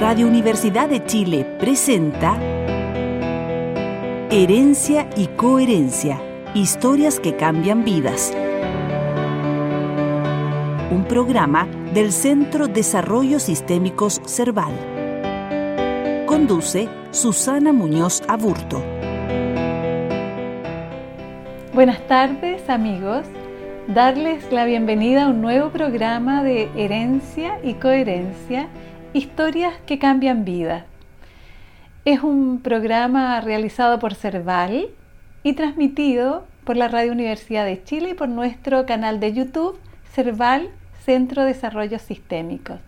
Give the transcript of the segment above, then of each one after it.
Radio Universidad de Chile presenta Herencia y Coherencia, historias que cambian vidas. Un programa del Centro Desarrollo Sistémicos Cerval. Conduce Susana Muñoz Aburto. Buenas tardes amigos, darles la bienvenida a un nuevo programa de Herencia y Coherencia, historias que cambian vidas. Es un programa realizado por Cerval y transmitido por la Radio Universidad de Chile y por nuestro canal de YouTube Cerval Centro de Desarrollo Sistémicos.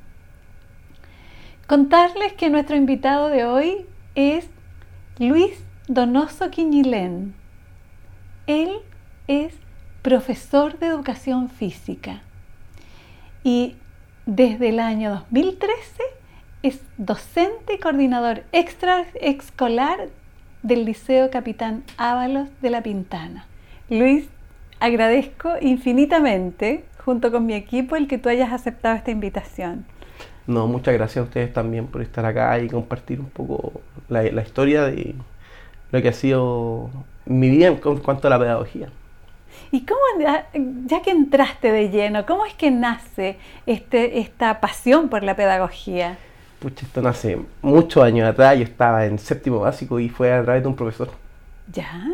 Contarles que nuestro invitado de hoy es Luis Donoso Quiñilén. Él es profesor de educación física y desde el año 2013 es docente y coordinador extraescolar del Liceo Capitán Ábalos de la Pintana. Luis, agradezco infinitamente, junto con mi equipo, el que tú hayas aceptado esta invitación. No, muchas gracias a ustedes también por estar acá y compartir un poco la, la historia de lo que ha sido mi vida en cuanto a la pedagogía. ¿Y cómo, ya que entraste de lleno, cómo es que nace este, esta pasión por la pedagogía? Pucha, esto nace muchos años atrás, yo estaba en séptimo básico y fue a través de un profesor. ¿Ya?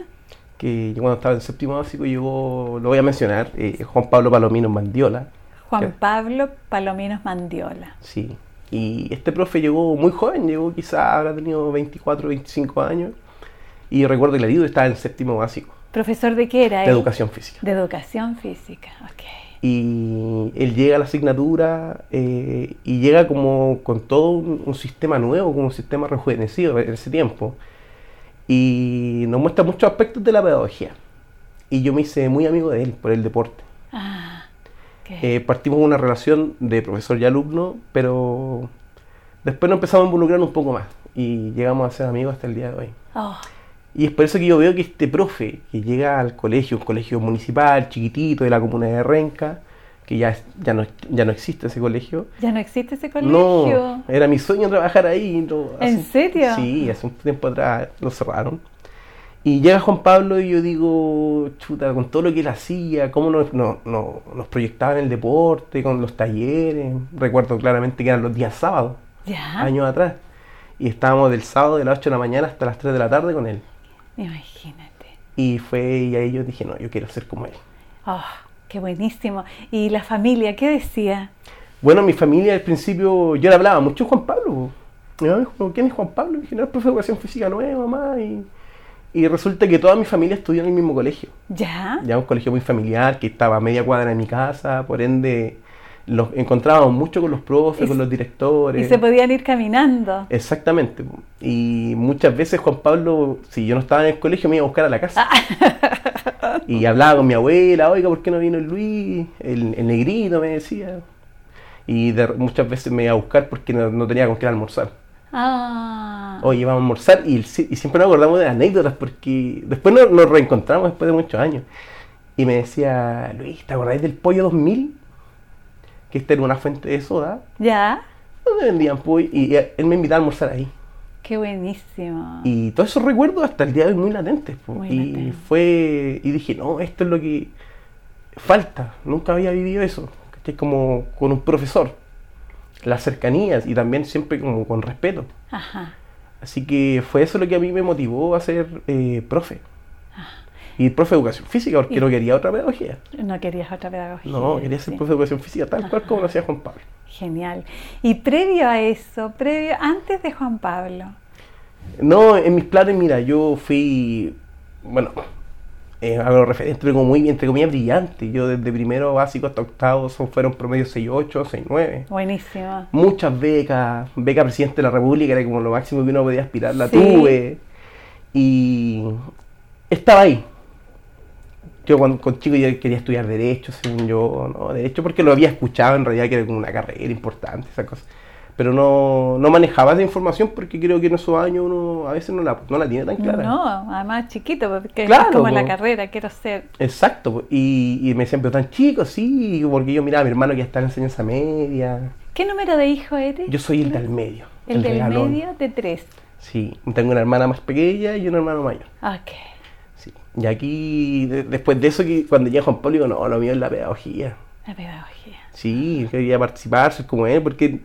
Que yo cuando estaba en séptimo básico llegó, lo voy a mencionar, eh, Juan Pablo Palomino Mandiola. Juan Pablo Palominos Mandiola. Sí, y este profe llegó muy joven, llegó quizá habrá tenido 24, 25 años. Y recuerdo que le digo estaba en séptimo básico. ¿Profesor de qué era? De educación física. De educación física, ok. Y él llega a la asignatura eh, y llega como con todo un, un, sistema nuevo, como un sistema rejuvenecido en ese tiempo. Y nos muestra muchos aspectos de la pedagogía. Y yo me hice muy amigo de él por el deporte. Ah, eh, partimos una relación de profesor y alumno, pero después nos empezamos a involucrar un poco más. Y llegamos a ser amigos hasta el día de hoy. Oh. Y es por eso que yo veo que este profe que llega al colegio, un colegio municipal, chiquitito, de la comuna de Renca, que ya, ya, no, ya no existe ese colegio. ¿Ya no existe ese colegio? No, era mi sueño trabajar ahí. No, ¿En hace, serio? Sí, hace un tiempo atrás lo cerraron. Y llega Juan Pablo y yo digo, chuta, con todo lo que él hacía, cómo nos, nos, nos proyectaba en el deporte, con los talleres. Recuerdo claramente que eran los días sábados, ¿Ya? años atrás. Y estábamos del sábado de las 8 de la mañana hasta las 3 de la tarde con él. Imagínate. Y fue, y ahí yo dije, no, yo quiero ser como él. Oh, qué buenísimo. ¿Y la familia qué decía? Bueno, mi familia al principio, yo le hablaba mucho a Juan Pablo. Mi mamá dijo, ¿quién es Juan Pablo? Y dije, no, es profe de educación física nueva, mamá. Y, y resulta que toda mi familia estudió en el mismo colegio. ¿Ya? Ya un colegio muy familiar que estaba a media cuadra de mi casa, por ende los encontrábamos mucho con los profes, Y con los directores. Y se podían ir caminando. Exactamente. Y muchas veces Juan Pablo, si yo no estaba en el colegio, me iba a buscar a la casa. y hablaba con mi abuela, oiga, ¿por qué no vino el Luis? El, el negrito me decía. Y de- muchas veces me iba a buscar porque no, no tenía con qué almorzar. Ah. Oye, vamos a almorzar y siempre nos acordamos de anécdotas porque después nos, nos reencontramos después de muchos años. Y me decía, Luis, ¿te acordáis del pollo 2000? Que esta era una fuente de soda ¿Ya? donde vendían pollo y él me invitaba a almorzar ahí. Qué buenísimo. Y todos esos recuerdos hasta el día de hoy muy latentes. Muy y fue y dije, no, esto es lo que falta. Nunca había vivido eso. ¿cachai? Como con un profesor. Las cercanías y también siempre como con respeto. Ajá. Así que fue eso lo que a mí me motivó a ser eh, profe. Y profe de educación física, porque Y- no quería otra pedagogía. No querías otra pedagogía. No, quería ser profe de educación física, tal cual como lo hacía Juan Pablo. Genial. Y previo a eso, previo, antes de Juan Pablo, No, en mis planes, mira, yo fui, bueno, eh, a lo referente, como muy, entre comillas, brillante. Yo desde primero básico hasta octavo son, fueron promedio 6.8, 6.9. buenísimo. Muchas becas, beca presidente de la República, era como lo máximo que uno podía aspirar, la Sí. tuve. Y estaba ahí. Yo cuando con chico yo quería estudiar Derecho, según yo, ¿no? Derecho porque lo había escuchado en realidad que era como una carrera importante, esa cosa. Pero no, no manejaba esa información porque creo que en esos años uno a veces no la, no la tiene tan clara. No, además chiquito, porque Claro, es como la carrera, quiero ser. Exacto, y, y me decían, pero tan chico, sí, porque yo miraba a mi hermano que ya está en enseñanza media. ¿Qué número de hijo eres? Yo soy el del medio. El, El del regalón. medio de tres. Sí, tengo una hermana más pequeña y un hermano mayor. Ok. Y aquí, de- después de eso, que cuando llega Juan Pablo, digo, no, lo mío es la pedagogía. La pedagogía. Sí, quería participar, ser como él, porque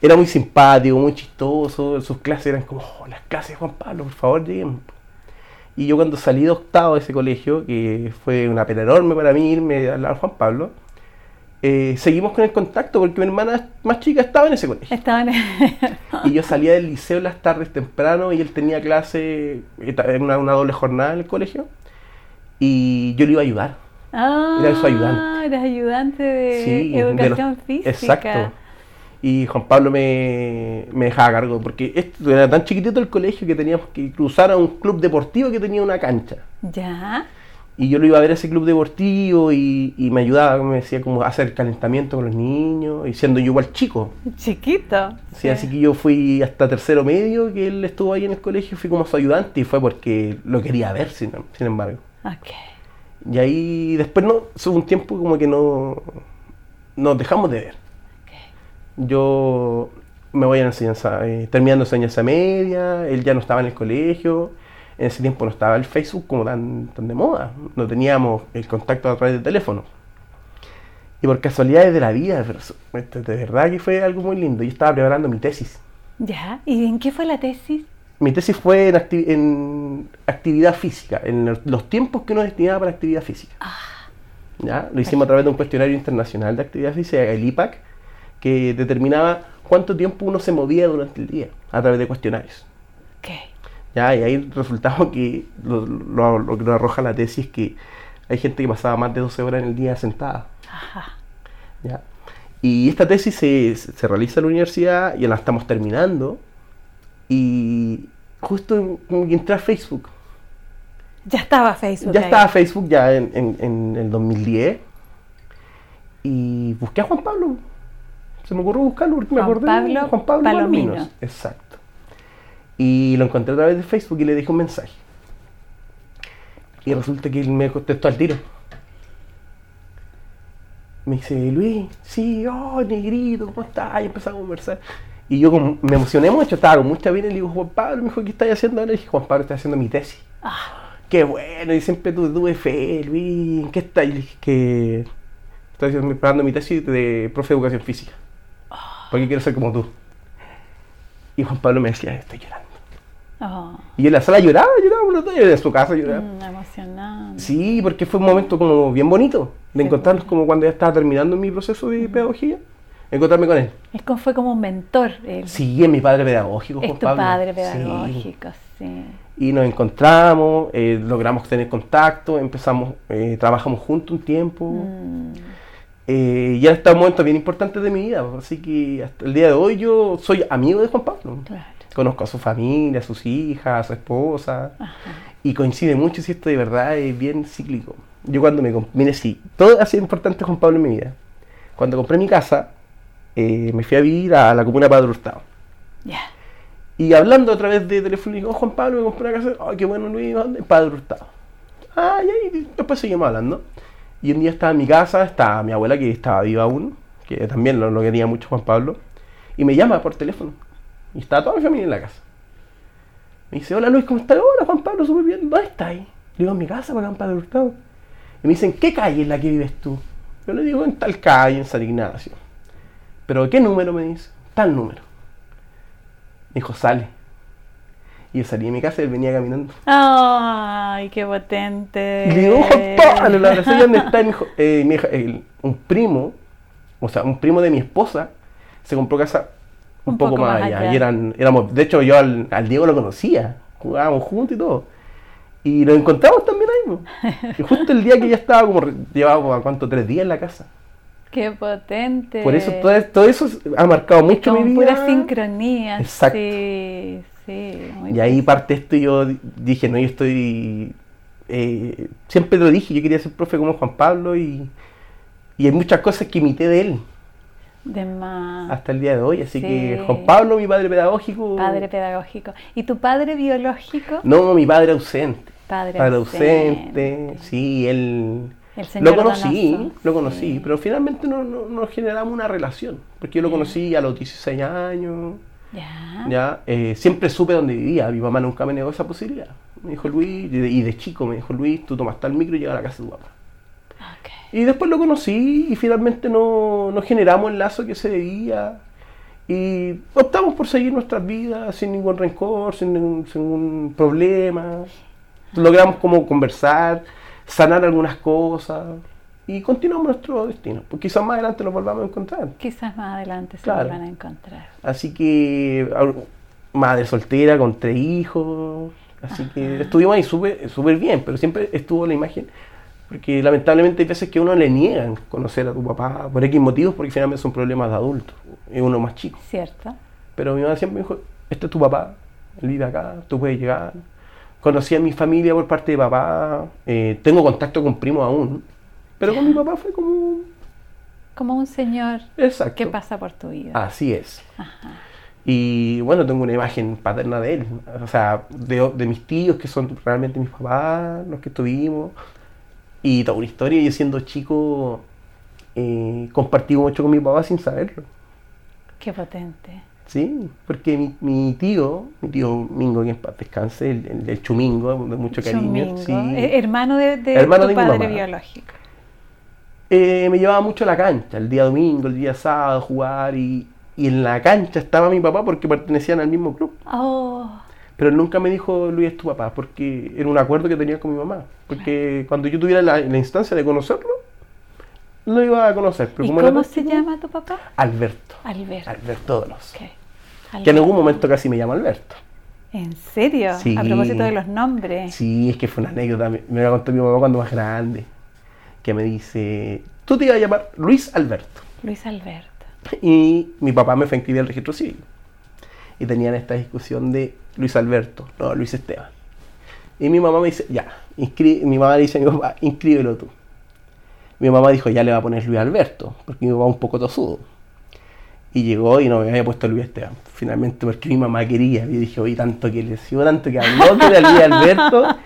era muy simpático, muy chistoso. Sus clases eran como, "Oh, las clases de Juan Pablo, por favor, lleguen. Y yo cuando salí de octavo de ese colegio, que fue una pena enorme para mí irme al lado de Juan Pablo, eh, seguimos con el contacto porque mi hermana más chica estaba en ese colegio. Estaban Y yo salía del liceo en las tardes temprano y él tenía clase, en una, una doble jornada en el colegio, y yo le iba a ayudar. Ah, Era su ayudante. eras ayudante de Sí, de educación los- física. Exacto. Y Juan Pablo me, me dejaba a cargo, porque esto era tan chiquitito el colegio que teníamos que cruzar a un club deportivo que tenía una cancha. Ya. Y yo lo iba a ver a ese club deportivo y, y me ayudaba, me decía como hacer calentamiento con los niños, y siendo yo igual chico. Chiquito. Sí, Así que yo fui hasta tercero medio, que él estuvo ahí en el colegio, fui como su ayudante y fue porque lo quería ver, sin, sin embargo. Y ahí después no, hubo un tiempo como que no nos dejamos de ver. Yo me voy a la enseñanza, eh, terminando enseñanza media, él ya no estaba en el colegio, en ese tiempo no estaba el Facebook como tan, tan de moda, no teníamos el contacto a través de teléfono. Y por casualidades de la vida, pero esto de verdad que fue algo muy lindo, yo estaba preparando mi tesis. Ya. ¿Y en qué fue la tesis? Mi tesis fue en, acti- en actividad física, en los- tiempos que uno destinaba para actividad física. ¿Ya? Lo hicimos a través de un cuestionario internacional de actividad física, el IPAC, que determinaba cuánto tiempo uno se movía durante el día a través de cuestionarios. ¿Ya? Y ahí resultaba que lo, lo- lo que nos arroja la tesis es que hay gente que pasaba más de 12 horas en el día sentada. Ajá. ¿ya? Y esta tesis se, se realiza en la universidad, ya la estamos terminando, y justo como que entré a Facebook. Ya estaba Facebook. Ya ahí. estaba Facebook ya en, en- en el 2010 y busqué a Juan Pablo. Se me ocurrió buscarlo porque me acordé Pablo de Juan Pablo Palomino. Palominos. Exacto. Y lo encontré a través de Facebook y le dejé un mensaje. Y resulta que él me contestó al tiro. Me dice, Luis, sí, oh, negrito, ¿cómo estás? Y empezamos a conversar. Y yo como, me emocioné mucho, estaba con mucha pena y le digo, Juan Pablo, me dijo, ¿qué estás haciendo ahora? Y dije, Juan Pablo, estoy haciendo mi tesis. Qué bueno, y siempre tuve, tuve fe, Luis, ¿en qué estás? Y le dije que estoy preparando mi tesis de profe de educación física. Porque quiero ser como tú. Y Juan Pablo me decía, estoy llorando. Oh, Y yo en la sala lloraba, lloraba, dos, en su casa lloraba. mm, emocionante. Sí, porque fue un momento como bien bonito de encontrarnos como cuando ya estaba terminando mi proceso de pedagogía, encontrarme con él. Es como, fue como un mentor. él. Sí, es mi padre pedagógico, es tu Pablo. padre pedagógico, sí. Y nos encontramos, eh, logramos tener contacto, empezamos, eh, trabajamos juntos un tiempo. Mm, Eh, y está un momento bien importante de mi vida, así que hasta el día de hoy yo soy amigo de Juan Pablo. claro. Conozco a su familia, a sus hijas, a su esposa, Ajá. y coincide mucho si esto de verdad es bien cíclico. Yo cuando me... Mire, sí, todo ha sido importante Juan Pablo en mi vida. Cuando compré mi casa, eh, me fui a vivir a la comuna de Padre Hurtado. Ya. Y hablando a través de teléfono, digo, "Oh, Juan Pablo, me compré una casa. Ay, qué bueno, Luis, ¿dónde? Padre Hurtado. Ah, y ahí después seguimos hablando. Y un día estaba en mi casa, estaba mi abuela que estaba viva aún, que también lo, lo quería mucho Juan Pablo, y me llama por teléfono. Y estaba toda mi familia en la casa. Me dice, hola Luis, ¿cómo estás? Hola Juan Pablo, súper bien. ¿Dónde estás? Le digo, en mi casa, para Padre Hurtado. Y me dicen, ¿qué calle es la que vives tú? Yo le digo, en tal calle, en San Ignacio. ¿Pero qué número? Me dice. Tal número. Me dijo, sale. Y yo salí de mi casa y él venía caminando. Ay, qué potente. Y le digo, Pablo, la ¿y dónde está? Y me dijo, eh, mi hija- el- un primo, o sea, un primo de mi esposa, se compró casa un, Un poco, poco más más allá. allá. Y eran, éramos, de hecho, yo al, al Diego lo conocía, jugábamos juntos y todo. Y nos encontramos también ahí. Y justo el día que ya estaba como, llevaba como, ¿cuánto? Tres días en la casa. Qué potente. Por eso, todo, todo eso ha marcado mucho mi vida. pura sincronía. Exacto. Sí, sí. muy Y ahí parte esto y yo di- dije, no, yo estoy... eh, siempre lo dije, yo quería ser profe como Juan Pablo y, y hay muchas cosas que imité de él De más. hasta el día de hoy. Así que. Juan Pablo, mi padre pedagógico... Padre pedagógico. ¿Y tu padre biológico? No, mi padre ausente. Padre, Padre ausente. ausente, sí, él... El señor Lo conocí, lo conocí, Sí. pero finalmente no, no, no generamos una relación, porque yo lo conocí a los 16 años, Ya. ¿ya? Eh, siempre supe dónde vivía. Mi mamá nunca me negó esa posibilidad. Me dijo Luis, y de, y de chico me dijo Luis, tú tomas tal micro y llegas a la casa de tu papá. Y después lo conocí y finalmente no, no generamos el lazo que se debía. Y optamos por seguir nuestras vidas sin ningún rencor, sin ningún, sin ningún problema. Logramos como conversar, sanar algunas cosas y continuamos nuestro destino. Pues quizás más adelante nos volvamos a encontrar. Quizás más adelante se Claro. vuelvan a encontrar. Así que, madre soltera con tres hijos. Así que estuvimos ahí súper súper bien, pero siempre estuvo la imagen. Porque lamentablemente hay veces que a uno le niegan conocer a tu papá por X motivos, porque finalmente son problemas de adultos. Es uno más chico. ¿Cierto? Pero mi mamá siempre me dijo: Este es tu papá, él vive acá, tú puedes llegar. Conocí a mi familia por parte de papá, eh, tengo contacto con primos aún, pero con mi papá fue como. Como un señor Exacto. que pasa por tu vida. Así es. Ajá. Y bueno, tengo una imagen paterna de él, o sea, de, de mis tíos que son realmente mis papás, los que estuvimos. Y toda una historia, yo siendo chico eh, compartí mucho con mi papá sin saberlo. Qué potente. Sí, porque mi, mi tío, mi tío Mingo, que en paz descanse, el, el, el Chumingo, de mucho cariño, sí, Eh, hermano de, de Hermano tu de mi padre mamá. biológico. eh, me llevaba mucho a la cancha, el día domingo, el día sábado, a jugar. Y, y en la cancha estaba mi papá porque pertenecían al mismo club. Oh, Pero él nunca me dijo Luis tu papá, porque era un acuerdo que tenía con mi mamá. Porque cuando yo tuviera la, la instancia de conocerlo, lo iba a conocer. Pero ¿Y como cómo se llama tu papá? Alberto. Alberto. Alberto Donos. Ok. Que en algún momento casi me llama Alberto. ¿En serio? Sí. A propósito de los nombres. Sí, es que fue una anécdota. Me, la contó mi mamá cuando más grande. Que me dice, tú te ibas a llamar Luis Alberto. Luis Alberto. Y mi papá me fue a inscribir al registro civil. Y tenían esta discusión de Luis Alberto, no, Luis Esteban. Y mi mamá me dice, ya, inscri-". mi mamá le dice a mi papá, inscríbelo tú. Mi mamá dijo, ya le va a poner Luis Alberto, porque mi papá es un poco tosudo. Y llegó y no me había puesto Luis Esteban. Finalmente porque mi mamá quería. Y dije, oye, tanto que le decía, tanto que habló que era Luis Alberto.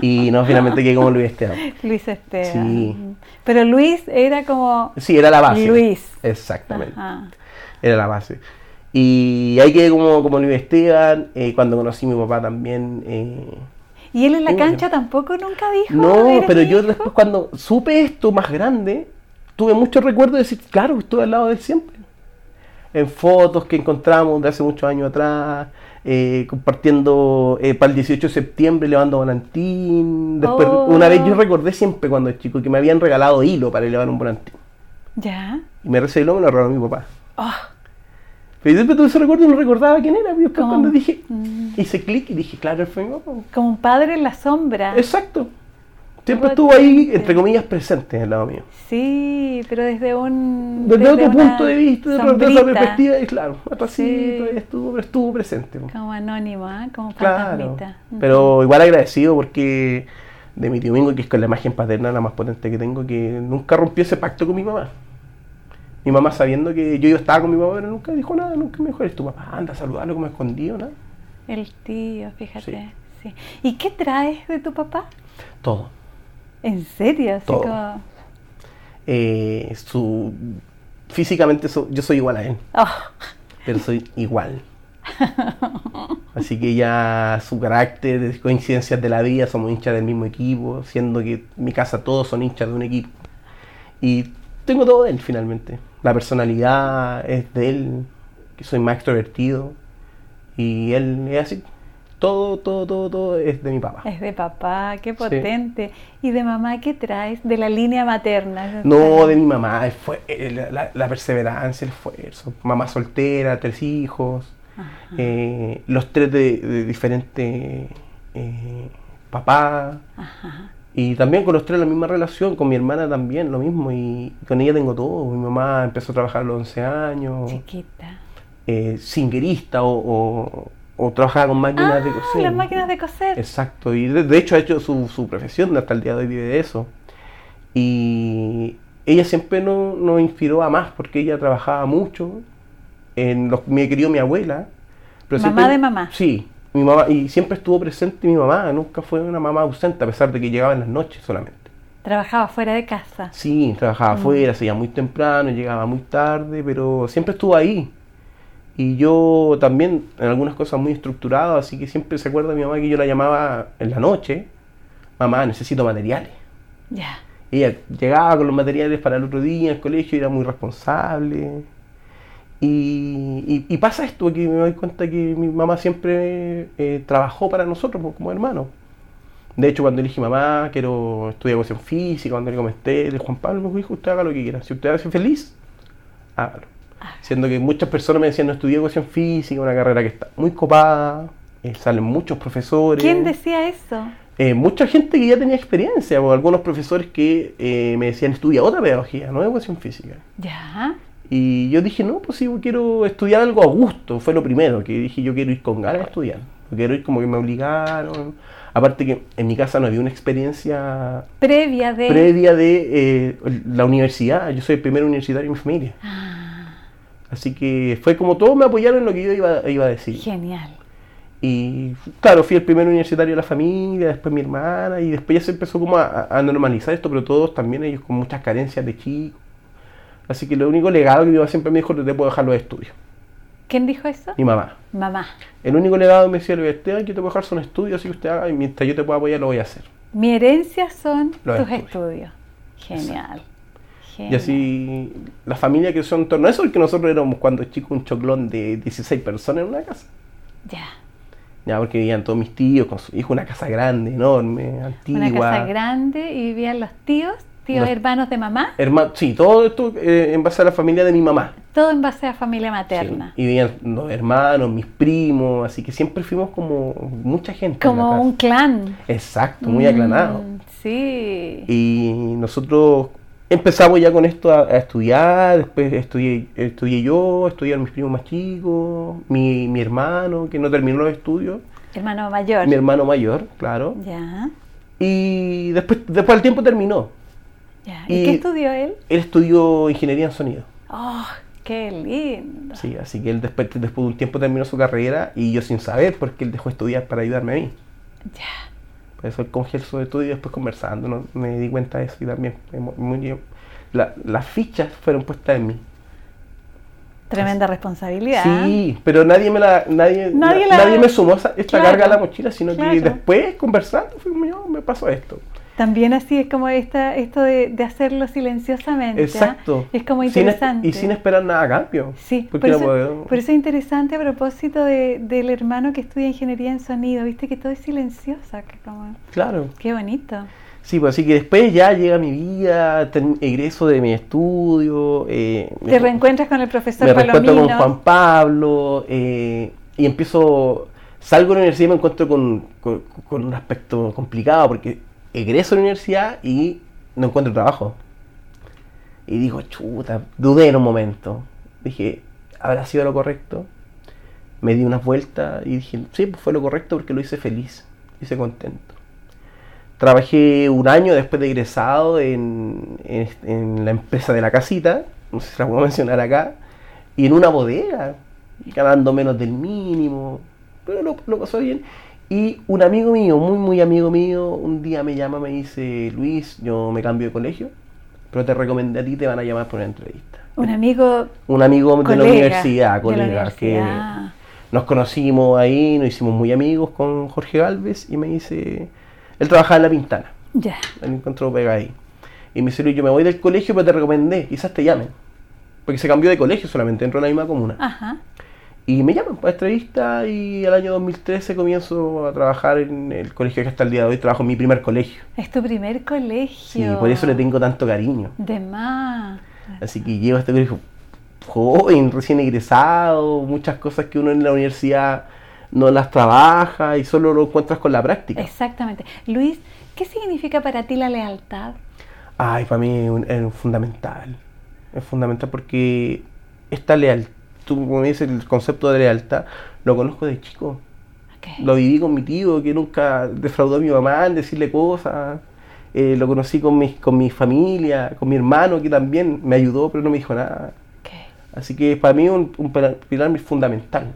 Y no, finalmente quedé como Luis Esteban. Luis Esteban. Sí. Pero Luis era como Sí, era la base. Luis. Exactamente. Ajá. Era la base. Y ahí quedé como, como Luis Esteban. eh, cuando conocí a mi papá también. eh, Y él en la cancha tampoco nunca dijo. no, "¿Eres pero yo hijo"? después cuando supe esto más grande, tuve muchos recuerdos de decir, claro, estuve al lado de él siempre. En fotos que encontramos de hace muchos años atrás, eh, compartiendo eh, para el 18 de septiembre, levando volantín. Después, Oh. una vez yo recordé siempre cuando era chico que me habían regalado hilo para elevar un volantín. Ya. Y me recibí me lo regaló mi papá. Oh, Pero yo siempre tuve ese recuerdo y no recordaba quién era. Y después cuando dije, hice clic y dije, claro, él fue mi papá. como un padre en la sombra. Exacto. Siempre estuvo ahí, entre comillas, presente al lado mío. Sí, pero desde un. Desde, otro una punto de vista, desde otra perspectiva, y claro, atrásito, Sí. estuvo, pero estuvo presente. Como anónimo, ¿eh? como Claro. fantasmita. Pero igual agradecido porque de mi tío Mingo, que es con la imagen paterna la más potente que tengo, que nunca rompió ese pacto con mi mamá. Mi mamá sabiendo que yo estaba con mi papá, pero nunca dijo nada, nunca me dijo, eres tu papá, anda a saludarlo como escondido, nada. El tío, fíjate. Sí. ¿Y qué traes de tu papá? Todo. ¿En serio? Así Todo. como. Eh, su, físicamente so- yo soy igual a él, Oh, pero soy igual. Así que ya su carácter, coincidencias de la vida, somos hinchas del mismo equipo, siendo que en mi casa todos son hinchas de un equipo. Y tengo todo de él finalmente. La personalidad es de él, que soy más extrovertido. Y él es así. Todo, todo, todo, todo es de mi papá. es de papá, qué potente. ¿Y de mamá qué traes? De la línea materna. No, de mi mamá, fue- la, la perseverancia, el esfuerzo. Mamá soltera, tres hijos, eh, los tres de, de diferentes eh, papás. Ajá. Y también con los tres la misma relación, con mi hermana también lo mismo. Y con ella tengo todo. Mi mamá empezó a trabajar a los 11 años, Chiquita. eh, singuerista o, o, o trabajaba con máquinas Ah, de coser. las máquinas de coser. Exacto, y de, de hecho ha hecho su, su profesión, hasta el día de hoy vive de eso. Y ella siempre no- nos inspiró a más porque ella trabajaba mucho. En los, me crió mi abuela. Mamá siempre- de mamá. Sí, mi mamá, y siempre estuvo presente mi mamá, nunca fue una mamá ausente, a pesar de que llegaba en las noches solamente. Trabajaba fuera de casa. Sí, trabajaba Mm. afuera, se iba muy temprano, llegaba muy tarde, pero siempre estuvo ahí. Y yo también, en algunas cosas muy estructurado, así que siempre se acuerda mi mamá que yo la llamaba en la noche, mamá, necesito materiales. Ya. Ella llegaba con los materiales para el otro día al colegio, era muy responsable. Y, y- y pasa esto, que me doy cuenta que mi mamá siempre eh, trabajó para nosotros pues, como hermanos. De hecho, cuando dije, mamá, quiero estudiar educación física, cuando le comenté, el Juan Pablo me dijo, usted haga lo que quiera. Si usted hace feliz, hágalo. Siendo que muchas personas me decían, no estudié educación física, una carrera que está muy copada, eh, salen muchos profesores. ¿Quién decía eso? Eh, mucha gente que ya tenía experiencia, o algunos profesores que eh, me decían, estudia otra pedagogía, no educación física. Ya. Y yo dije, no, pues sí, quiero estudiar algo a gusto. Fue lo primero, que dije, yo quiero ir con ganas a estudiar. Quiero ir como que me obligaron. Aparte que en mi casa no había una experiencia Previa de. previa de eh, la universidad. Yo soy el primer universitario en mi familia. Ah, Así que fue como todos me apoyaron en lo que yo iba, iba a decir. genial. Y claro, fui el primer universitario de la familia, después mi hermana, y después ya se empezó como a, a normalizar esto, pero todos también ellos con muchas carencias de chicos. Así que lo único legado que mi mamá siempre me dijo, te puedo dejar los estudios. ¿Quién dijo eso? Mi mamá. Mamá. El único legado que me decía, Esteban, que te puedo dejar son estudios, así que usted haga, y mientras yo te pueda apoyar, lo voy a hacer. Mi herencia son Los tus estudios. estudios. Genial. Y Genial. así, la familia que son en torno a eso, porque nosotros éramos cuando chicos un choclón de 16 personas en una casa. Ya. Ya, porque vivían todos mis tíos con su hijo, una casa grande, enorme, antigua. Una casa grande y vivían los tíos, tíos hermanos de mamá, Herma- sí, todo esto eh, en base a la familia de mi mamá. todo en base a familia Sí, materna. Y vivían los hermanos, mis primos, así que siempre fuimos como mucha gente. Como un clan. Exacto, muy aclanado. Mm, sí. Y nosotros empezamos ya con esto a, a estudiar, después estudié, estudié yo, estudiaron mis primos más chicos, mi, mi hermano, que no terminó los estudios, Hermano mayor. mi hermano mayor, claro. Ya. Y después, después al tiempo terminó. ¿Y, Y- qué estudió él? Él estudió ingeniería en sonido. Oh, qué lindo. Sí, así que él después, después de un tiempo terminó su carrera y yo sin saber porque él dejó de estudiar para ayudarme a mí. Ya. Por eso él congeló su estudio y después conversando ¿no? me di cuenta de eso y también muy- la- las fichas fueron puestas en mí. Tremenda responsabilidad. Sí, pero nadie me la nadie, Nadie na- la- nadie me sumó esta Claro, carga a la mochila, sino claro. que después conversando fue "Yo, me pasó esto. También así es como esta, esto de, de hacerlo silenciosamente. ¿ah? Exacto. Es como Sin es- interesante. y sin esperar nada a cambio. Sí, por eso, puedo- por eso es interesante a propósito de- del hermano que estudia ingeniería en sonido, viste que todo es silencioso, que como, Claro. qué bonito. Sí, pues así que después ya llega mi vida, egreso de mi estudio. eh, Te reencuentras con el profesor me reencuentro Palomino. con Juan Pablo eh, y empiezo, salgo de la universidad y me encuentro con, con- con un aspecto complicado porque egreso de la universidad y no encuentro trabajo. Y digo, chuta, dudé en un momento. Dije, ¿habrá sido lo correcto? Me di unas vueltas y dije, sí, pues fue lo correcto porque lo hice feliz, hice contento. Trabajé un año después de egresado en, en- en la empresa de la casita, no sé si la puedo mencionar acá, y en una bodega, ganando menos del mínimo, pero lo, lo pasó bien. Y un amigo mío, muy muy amigo mío, un día me llama, me dice, Luis, yo me cambio de colegio, pero te recomendé a ti, te van a llamar por una entrevista. Un amigo Un amigo de la colega universidad, de la colega, que universidad. nos conocimos ahí, nos hicimos muy amigos con Jorge Galvez y me dice, él trabajaba en La Pintana, Ya, él encontró pega ahí. Y me dice, Luis, yo me voy del colegio, pero te recomendé, quizás te llamen. Porque se cambió de colegio solamente, entró en la misma comuna. ajá. Y me llaman para entrevista y el año 2013 comienzo a trabajar en el colegio que hasta el día de hoy trabajo en mi primer colegio. Es tu primer colegio. Sí, por eso le tengo tanto cariño. De más. Así que llego a este colegio joven, recién egresado, muchas cosas que uno en la universidad no las trabaja y solo lo encuentras con la práctica. Exactamente. Luis, ¿qué significa para ti la lealtad? Ay, para mí es, un- es fundamental. Es fundamental porque esta lealtad, tú como me dices, el concepto de lealtad, lo conozco de chico. Lo viví con mi tío que nunca defraudó a mi mamá en decirle cosas. Eh, lo conocí con mi, con mi familia, con mi hermano que también me ayudó pero no me dijo nada. Así que para mí un, un pilar fundamental.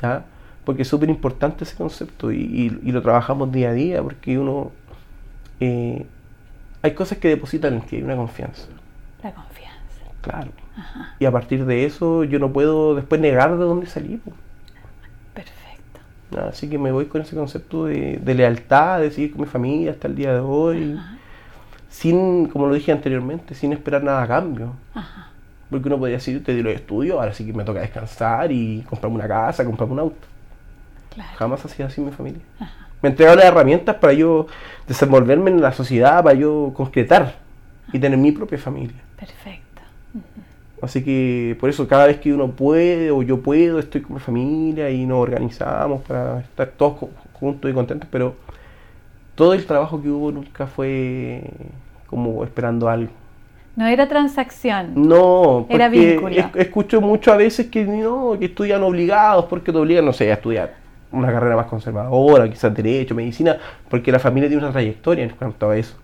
¿ya? Porque es súper importante ese concepto y, y- y lo trabajamos día a día porque uno... eh, hay cosas que depositan en ti, hay una confianza. La confianza. Claro. Ajá, Y a partir de eso yo no puedo después negar de dónde salí. perfecto. Así que me voy con ese concepto de, de lealtad, de seguir con mi familia hasta el día de hoy, Ajá, sin, como lo dije anteriormente, sin esperar nada a cambio. ajá, Porque uno podría decir, te di los estudios, ahora sí que me toca descansar y comprarme una casa, comprarme un auto. claro. Jamás ha sido así mi familia. Me entregaron las herramientas para yo desenvolverme en la sociedad, para yo concretar y tener mi propia familia. Perfecto. Así que por eso cada vez que uno puede o yo puedo, estoy con mi familia y nos organizamos para estar todos juntos y contentos, pero todo el trabajo que hubo nunca fue como esperando algo. No era transacción. No, Era vínculo. es- escucho mucho a veces que no, que estudian obligados porque te obligan, no sé, a estudiar una carrera más conservadora, quizás derecho, medicina, porque la familia tiene una trayectoria en cuanto a eso.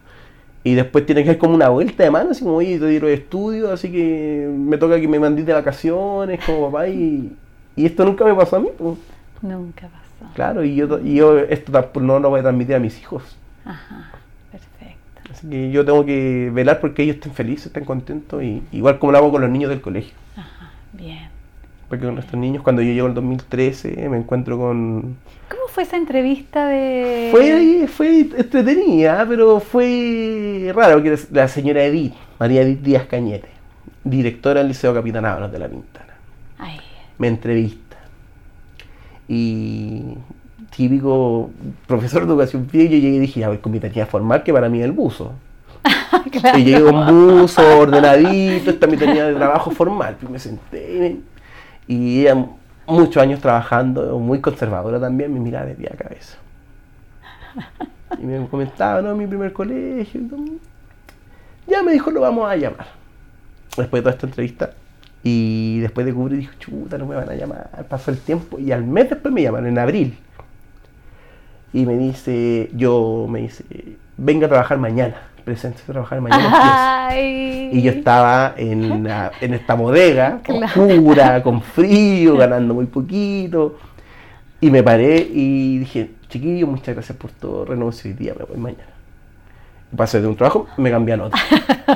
Y después tiene que ser como una vuelta de mano, así como, oye, te di los estudios, así que me toca que me mandís de vacaciones como papá y, y esto nunca me pasó a mí. pues. Nunca pasó. Claro, y yo, y yo esto no lo voy a transmitir a mis hijos. Ajá, perfecto. Así que yo tengo que velar porque ellos estén felices, estén contentos, y igual como lo hago con los niños del colegio. Ajá, bien. Porque con nuestros niños, cuando yo llego en el 2013, me encuentro con... ¿Cómo fue esa entrevista de...? Fue, fue entretenida, pero fue raro, porque la señora Edith, María Edith Díaz Cañete, directora del Liceo Capitán Ábalos de La Pintana, Ay, me entrevista. Y típico profesor de educación física, yo llegué y dije, a ver, con mi tarea formal, que para mí es el buzo. claro. Y llegué con buzo, ordenadito, esta es mi tarea de trabajo formal. Y me senté y, me- y muchos años trabajando, muy conservadora también, me miraba de pie cabeza. Y me comentaba, no, mi primer colegio. Ya me dijo, lo vamos a llamar. Después de toda esta entrevista. Y después de cubrir, dijo, chuta, no me van a llamar. Pasó el tiempo y al mes después me llamaron, en abril. Y me dice, yo, me dice, venga a trabajar mañana. Presente a trabajar mañana. empieza". Ay. Y yo estaba en, la- en esta bodega, Claro. oscura, con frío, ganando muy poquito. Y me paré y dije, chiquillo, muchas gracias por todo, renuncio hoy día, me voy mañana. Pasé de un trabajo, me cambié a otro.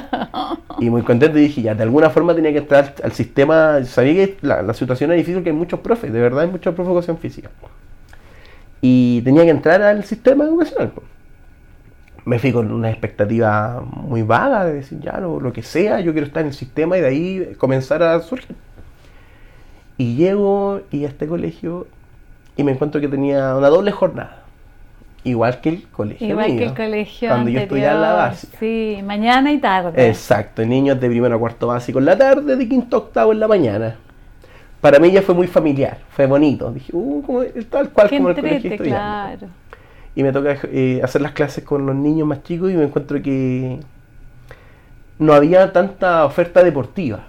y muy contento y dije, ya, de alguna forma tenía que entrar al sistema, sabía que la, la situación era difícil, que hay muchos profes, de verdad hay muchos profes de educación física. Y tenía que entrar al sistema educacional. Me fui con una expectativa muy vaga de decir, ya, lo, lo que sea, yo quiero estar en el sistema y de ahí comenzar a surgir. Y llego y a este colegio y me encuentro que tenía una doble jornada. Igual que el colegio. Igual que el colegio Cuando yo estudiaba en la anterior. básica. Sí, mañana y tarde. Exacto, niños de primero a cuarto básico en la tarde, de quinto a octavo en la mañana. Para mí ya fue muy familiar, fue bonito. Dije, uh, como, tal cual Qué como el colegio estudiante. claro. Y me toca eh, hacer las clases con los niños más chicos y me encuentro que no había tanta oferta deportiva.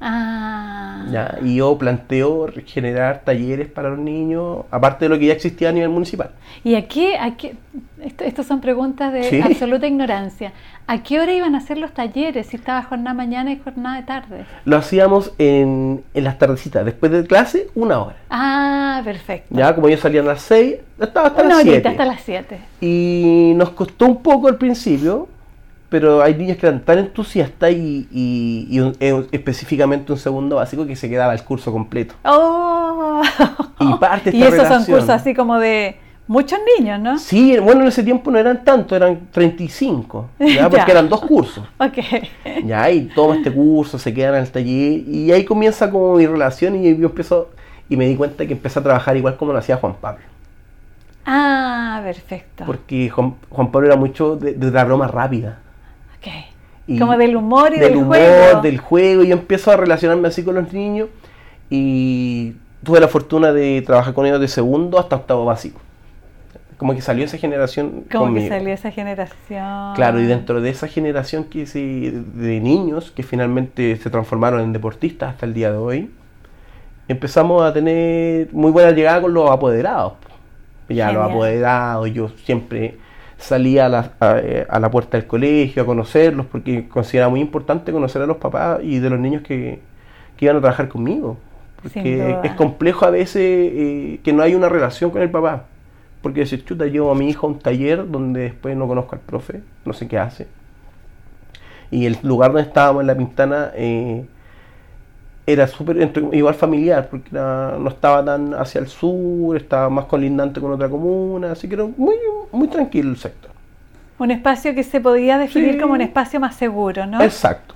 Ah. ¿Ya? Y yo planteo generar talleres para los niños, aparte de lo que ya existía a nivel municipal. ¿Y a qué, a qué- esto, estas son preguntas de Sí. absoluta ignorancia. ¿A qué hora iban a hacer los talleres si estaba jornada mañana y jornada de tarde? Lo hacíamos en, en las tardecitas, después de clase, una hora. Ah, perfecto. Ya, como yo salía a las 6, estaba hasta Una las horita 7. hasta las 7. Y nos costó un poco al principio, pero hay niños que eran tan entusiastas y, y- y un- eh, específicamente un segundo básico que se quedaba el curso completo. ¡Oh! Y parte de Y esta esos son cursos así como de muchos niños, ¿no? Sí, bueno, en ese tiempo no eran tanto, eran 35, ¿ya? porque Ya. eran dos cursos. Ok. Ya, y toma este curso, se quedan en el taller, y ahí comienza como mi relación y yo empiezo, y me di cuenta que empecé a trabajar igual como lo hacía Juan Pablo. Ah, perfecto. Porque Juan, Juan Pablo era mucho de, de la broma rápida. Y como del humor y del del, humor, juego. del juego, y yo empiezo a relacionarme así con los niños, y tuve la fortuna de trabajar con ellos de segundo hasta octavo básico. Como que salió esa generación Como conmigo. que salió esa generación. Claro, y dentro de esa generación que se, de niños que finalmente se transformaron en deportistas hasta el día de hoy, empezamos a tener muy buena llegada con los apoderados. Ya los apoderados, yo siempre salía a la, a, eh, a la puerta del colegio a conocerlos porque consideraba muy importante conocer a los papás y de los niños que, que iban a trabajar conmigo. Porque es complejo a veces eh, que no hay una relación con el papá. Porque decir, chuta, llevo a mi hijo a un taller donde después no conozco al profe, no sé qué hace. Y el lugar donde estábamos en La Pintana eh, era súper, igual familiar, porque era- no estaba tan hacia el sur, estaba más colindante con otra comuna, así que era muy, muy tranquilo el sector. Un espacio que se podía definir Sí. como un espacio más seguro, ¿no? Exacto.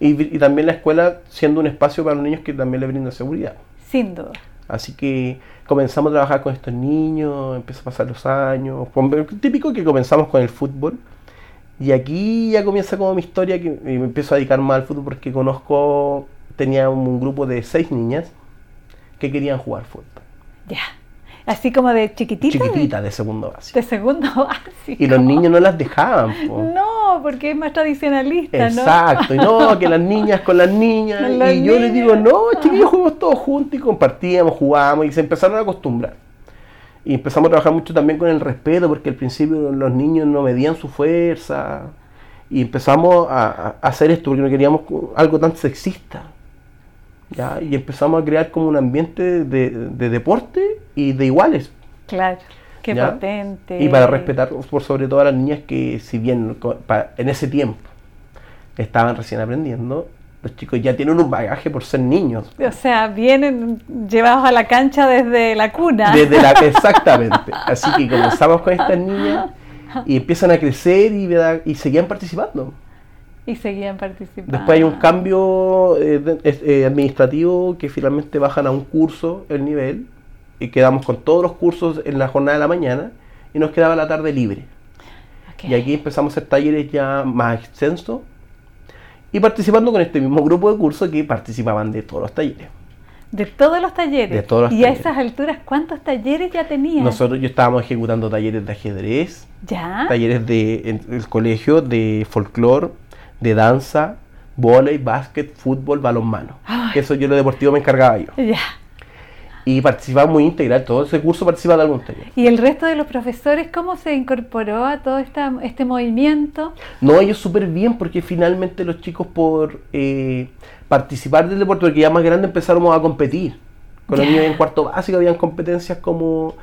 Y, y también la escuela siendo un espacio para los niños que también le brinda seguridad. Sin duda. Así que comenzamos a trabajar con estos niños, empezó a pasar los años, típico que comenzamos con el fútbol. Y aquí ya comienza como mi historia, que me empiezo a dedicar más al fútbol porque conozco, tenía un, grupo de seis niñas que querían jugar fútbol. Ya. Así como de chiquitita. Chiquititas, de segundo básico. De segundo básico. Y los niños no las dejaban. po. No, porque es más tradicionalista, ¿no? Exacto, y no, que las niñas con las niñas. Con y yo les digo, no, chiquillos, jugamos todos juntos y compartíamos, jugábamos y se empezaron a acostumbrar. Y empezamos a trabajar mucho también con el respeto, porque al principio los niños no medían su fuerza. Y empezamos a, a hacer esto porque no queríamos algo tan sexista. ¿Ya? Y empezamos a crear como un ambiente de, de deporte y de iguales. Claro. Qué ¿ya? potente. Y para respetar por sobre todo a las niñas que si bien en ese tiempo estaban recién aprendiendo, los chicos ya tienen un bagaje por ser niños. O sea, vienen llevados a la cancha desde la cuna. Desde la, exactamente. Así que comenzamos con estas niñas y empiezan a crecer y, y seguían participando. Y seguían participando. Después hay un cambio eh, de- eh, administrativo que finalmente bajan a un curso el nivel y quedamos con todos los cursos en la jornada de la mañana y nos quedaba la tarde libre. Y aquí empezamos a hacer talleres ya más extensos y participando con este mismo grupo de cursos que participaban de todos los talleres. De todos los talleres. De todos los y talleres. a esas alturas, ¿cuántos talleres ya tenían? Nosotros yo estábamos ejecutando talleres de ajedrez, ¿Ya? talleres de en el colegio de folclore, de danza, vóley, básquet, fútbol, balonmano. Ay. Que eso yo lo deportivo me encargaba yo. Ya. Y participaba muy integral, todo ese curso participaba de algún taller. ¿Y el resto de los profesores cómo se incorporó a todo esta, este movimiento? No, ellos súper bien porque finalmente los chicos por eh, participar del deporte, porque ya más grande empezaron a competir. Con los niños en cuarto básico habían competencias como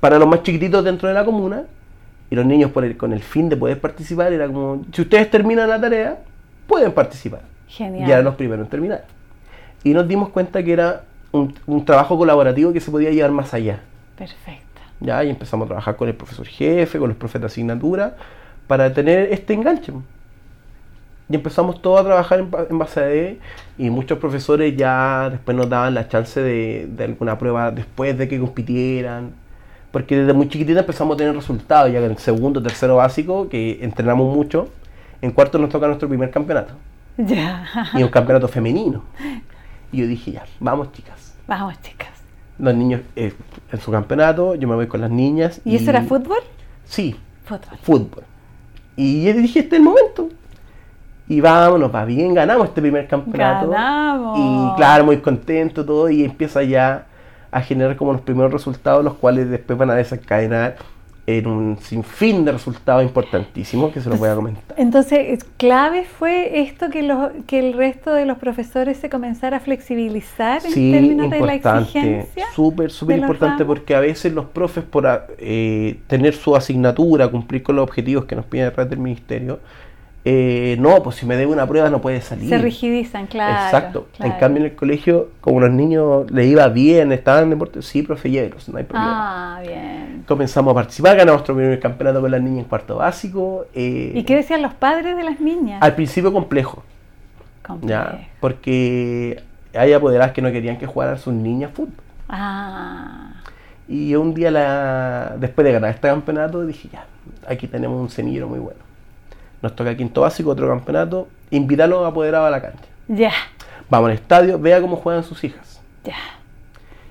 para los más chiquititos dentro de la comuna y los niños por el- con el fin de poder participar era como, si ustedes terminan la tarea, pueden participar. Genial. Y eran los primeros en terminar. Y nos dimos cuenta que era un, un trabajo colaborativo que se podía llevar más allá. Perfecto. ¿ya? Y empezamos a trabajar con el profesor jefe, con los profes de asignatura, para tener este enganche. Y empezamos todos a trabajar en, ba- en base a E y muchos profesores ya después nos daban la chance de, de alguna prueba después de que compitieran. Porque desde muy chiquitita empezamos a tener resultados, ya que en segundo, tercero básico, que entrenamos mucho, en cuarto nos toca nuestro primer campeonato. Ya. Y un campeonato femenino. Y yo dije, ya, vamos chicas. Vamos, chicas. Los niños eh, en su campeonato, yo me voy con las niñas. ¿Y eso era fútbol? Sí, Fútbol. fútbol. Y yo dije, este es el momento. Y vámonos, va bien, ganamos este primer campeonato. Ganamos. Y claro, muy contento todo. Y empieza ya a generar como los primeros resultados, los cuales después van a desencadenar en un sinfín de resultados importantísimos que se los voy a comentar. Entonces, es- clave fue esto que, los, que el resto de los profesores se comenzara a flexibilizar en Sí, términos de la exigencia. súper, súper importante porque a veces los profes por eh, tener su asignatura, cumplir con los objetivos que nos pide a través del ministerio, eh, no, pues si me debe una prueba no puede salir. Se rigidizan, claro. Exacto. claro. En cambio en el colegio, como los niños les iba bien, estaban en deporte, sí, profe, llévelos, no hay problema. Ah, bien. Comenzamos a participar, ganamos nuestro primer campeonato con las niñas en cuarto básico. eh, ¿Y qué decían los padres de las niñas? Al principio complejo, Complejo. ¿ya? Porque hay apoderadas que no querían que jugaran sus niñas fútbol. Ah, Y un día, la, después de ganar este campeonato, dije, ya, aquí tenemos un semillero muy bueno. Nos toca quinto básico, otro campeonato, invitarlos a apoderados a la cancha. ya, Vamos al estadio, vea cómo juegan sus hijas. ya.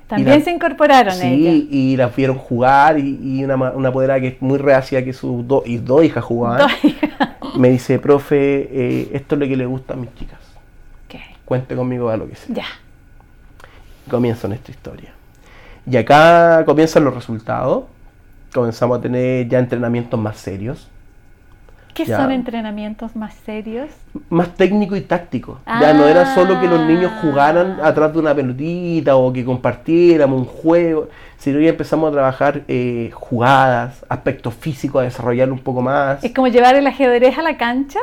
También la- se incorporaron ellas. Sí, y las vieron jugar y, y una, una apoderada que es muy reacia que sus dos y dos hijas jugaban. Dos- Me dice, profe, eh, esto es lo que le gusta a mis chicas. Ok, Cuente conmigo a lo que sea. Ya. Comienza nuestra historia. Y acá comienzan los resultados. Comenzamos a tener ya entrenamientos más serios. ¿Qué Ya. son entrenamientos más serios? más técnico y táctico. Ya no era solo que los niños Ah. jugaran atrás de una pelotita o que compartiéramos un juego, sino que empezamos a trabajar eh, jugadas, aspectos físicos, a desarrollarlo un poco más. ¿Es como llevar el ajedrez a la cancha?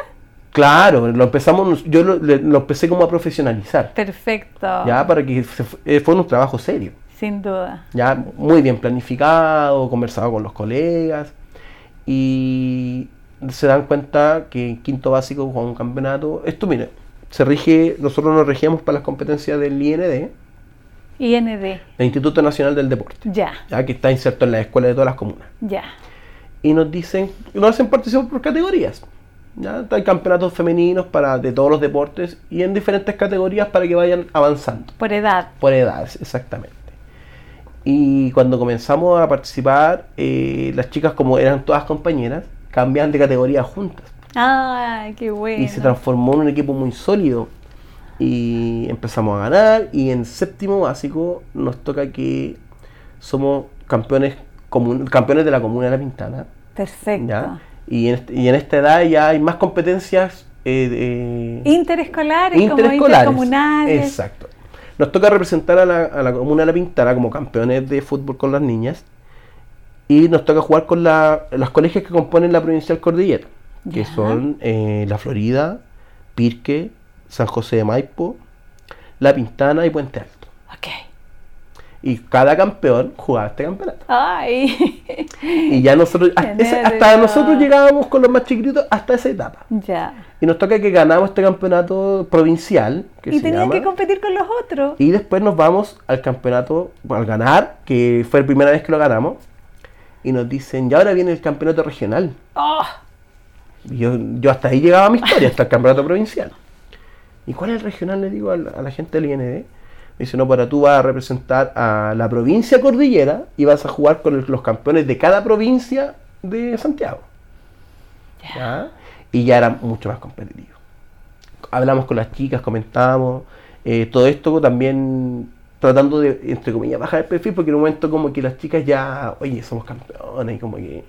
Claro, lo empezamos, yo lo, lo empecé como a profesionalizar, Perfecto. ya para que se eh, fuera un trabajo serio, Sin duda. ya muy bien planificado, conversado con los colegas y se dan cuenta que en quinto básico con un campeonato, esto mire, se rige, nosotros nos regíamos para las competencias del IND, IND. el Instituto Nacional del Deporte, Ya, ya que está inserto en las escuelas de todas las comunas. ya. y nos dicen, nos hacen participar por categorías. ¿ya? Hay campeonatos femeninos para, de todos los deportes y en diferentes categorías para que vayan avanzando, Por edad. por edades, exactamente. Y cuando comenzamos a participar, eh, las chicas, como eran todas compañeras, cambiaban de categoría juntas. Ay, qué bueno. Y se transformó en un equipo muy sólido. Y empezamos a ganar. Y en séptimo básico nos toca que somos campeones, campeones de la comuna de La Pintana. Perfecto. ¿ya? Y, en este- y en esta edad ya hay más competencias eh, de- Interescolares, como interescolares. intercomunales. Exacto. Nos toca representar a la, a la comuna de La Pintana como campeones de fútbol con las niñas. Y nos toca jugar con la, los colegios que componen la provincial Cordillera, que son eh, La Florida, Pirque, San José de Maipo, La Pintana y Puente Alto. Ok. Y cada campeón jugaba este campeonato. Ay. Y ya nosotros, hasta, ese- hasta nervio. nosotros llegábamos con los más chiquititos hasta esa etapa. ya. Y nos toca que ganamos este campeonato provincial, que Y se tenían llama, que competir con los otros. y después nos vamos al campeonato, al ganar, que fue la primera vez que lo ganamos, y nos dicen, y ahora viene el campeonato regional. Oh, Y yo, yo hasta ahí llegaba mi historia, hasta el campeonato provincial. ¿Y cuál es el regional? Le digo a la, a la gente del IND. Me dice, no, para tú vas a representar a la provincia cordillera y vas a jugar con el- los campeones de cada provincia de Santiago. ¿Ya? Y ya era mucho más competitivo. Hablamos con las chicas, comentamos, eh, todo esto también tratando de, entre comillas, bajar el perfil, porque en un momento como que las chicas ya, oye, somos campeones, y como que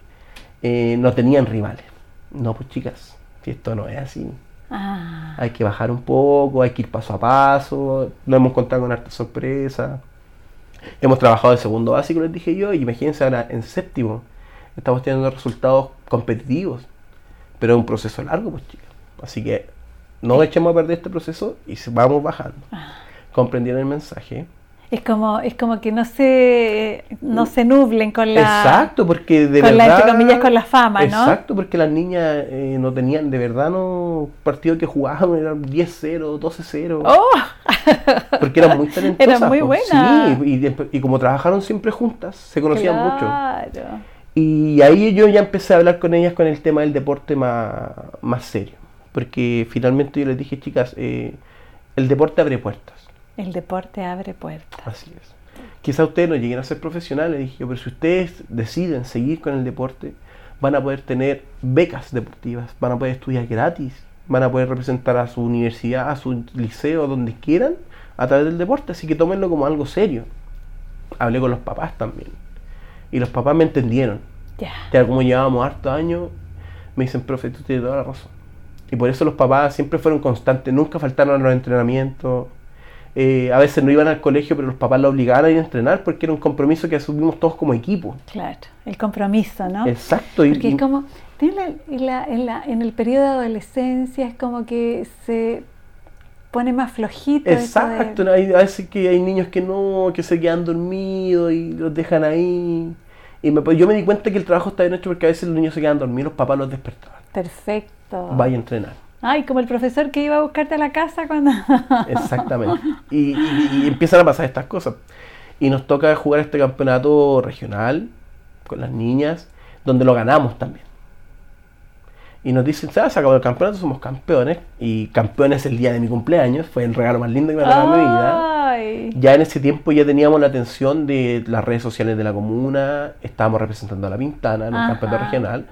eh, no tenían rivales. No, pues chicas, si esto no es así. ah, Hay que bajar un poco, hay que ir paso a paso. Nos hemos contado con harta sorpresa. Hemos trabajado de segundo básico, les dije yo, y imagínense ahora en séptimo. Estamos teniendo resultados competitivos. Pero es un proceso largo, pues chicas. Así que no echemos a perder este proceso y vamos bajando. ¿Comprendieron el mensaje? Es como, es como que no se, no se nublen con la. Exacto, porque de con la, verdad. entre comillas, con la fama, ¿no? Exacto, porque las niñas eh, no tenían, de verdad, no. Partidos que jugaban eran 10-0, 12-0. ¡Oh! Porque eran muy talentosas. Eran muy pues, buenas. Sí, y, como trabajaron siempre juntas, se conocían mucho. Claro. Y ahí yo ya empecé a hablar con ellas con el tema del deporte más, más serio. Porque finalmente yo les dije, chicas, eh, el deporte abre puertas. El deporte abre puertas. Así es. Quizá ustedes no lleguen a ser profesionales, dije yo, pero si ustedes deciden seguir con el deporte, van a poder tener becas deportivas, van a poder estudiar gratis, van a poder representar a su universidad, a su liceo, donde quieran, a través del deporte. Así que tómenlo como algo serio. Hablé con los papás también. Y los papás me entendieron. Ya. Ya como llevábamos hartos años, me dicen, profe, tú tienes toda la razón. Y por eso los papás siempre fueron constantes, nunca faltaron a los entrenamientos. Eh, a veces no iban al colegio, pero los papás lo obligaban a ir a entrenar porque era un compromiso que asumimos todos como equipo. Claro. El compromiso, ¿no? Exacto. Porque y- es como, en, la- en la- en la- en el periodo de adolescencia es como que se pone más flojito. de- Exacto, hay, a veces que hay niños que no, que se quedan dormidos y los dejan ahí. Y me- yo me di cuenta que el trabajo está bien hecho porque a veces los niños se quedan dormidos, los papás los despertaban. Perfecto. Vaya a entrenar. Ay, como el profesor que iba a buscarte a la casa cuando... Exactamente. Y, y- y empiezan a pasar estas cosas. Y nos toca jugar este campeonato regional con las niñas, donde lo ganamos también. Y nos dicen, ¿sabes? Se acabó el campeonato, somos campeones. Y campeones el día de mi cumpleaños. Fue el regalo más lindo que me ha en mi vida. Ya en ese tiempo ya teníamos la atención de las redes sociales de la comuna. Estábamos representando a La Pintana en un campeonato regional.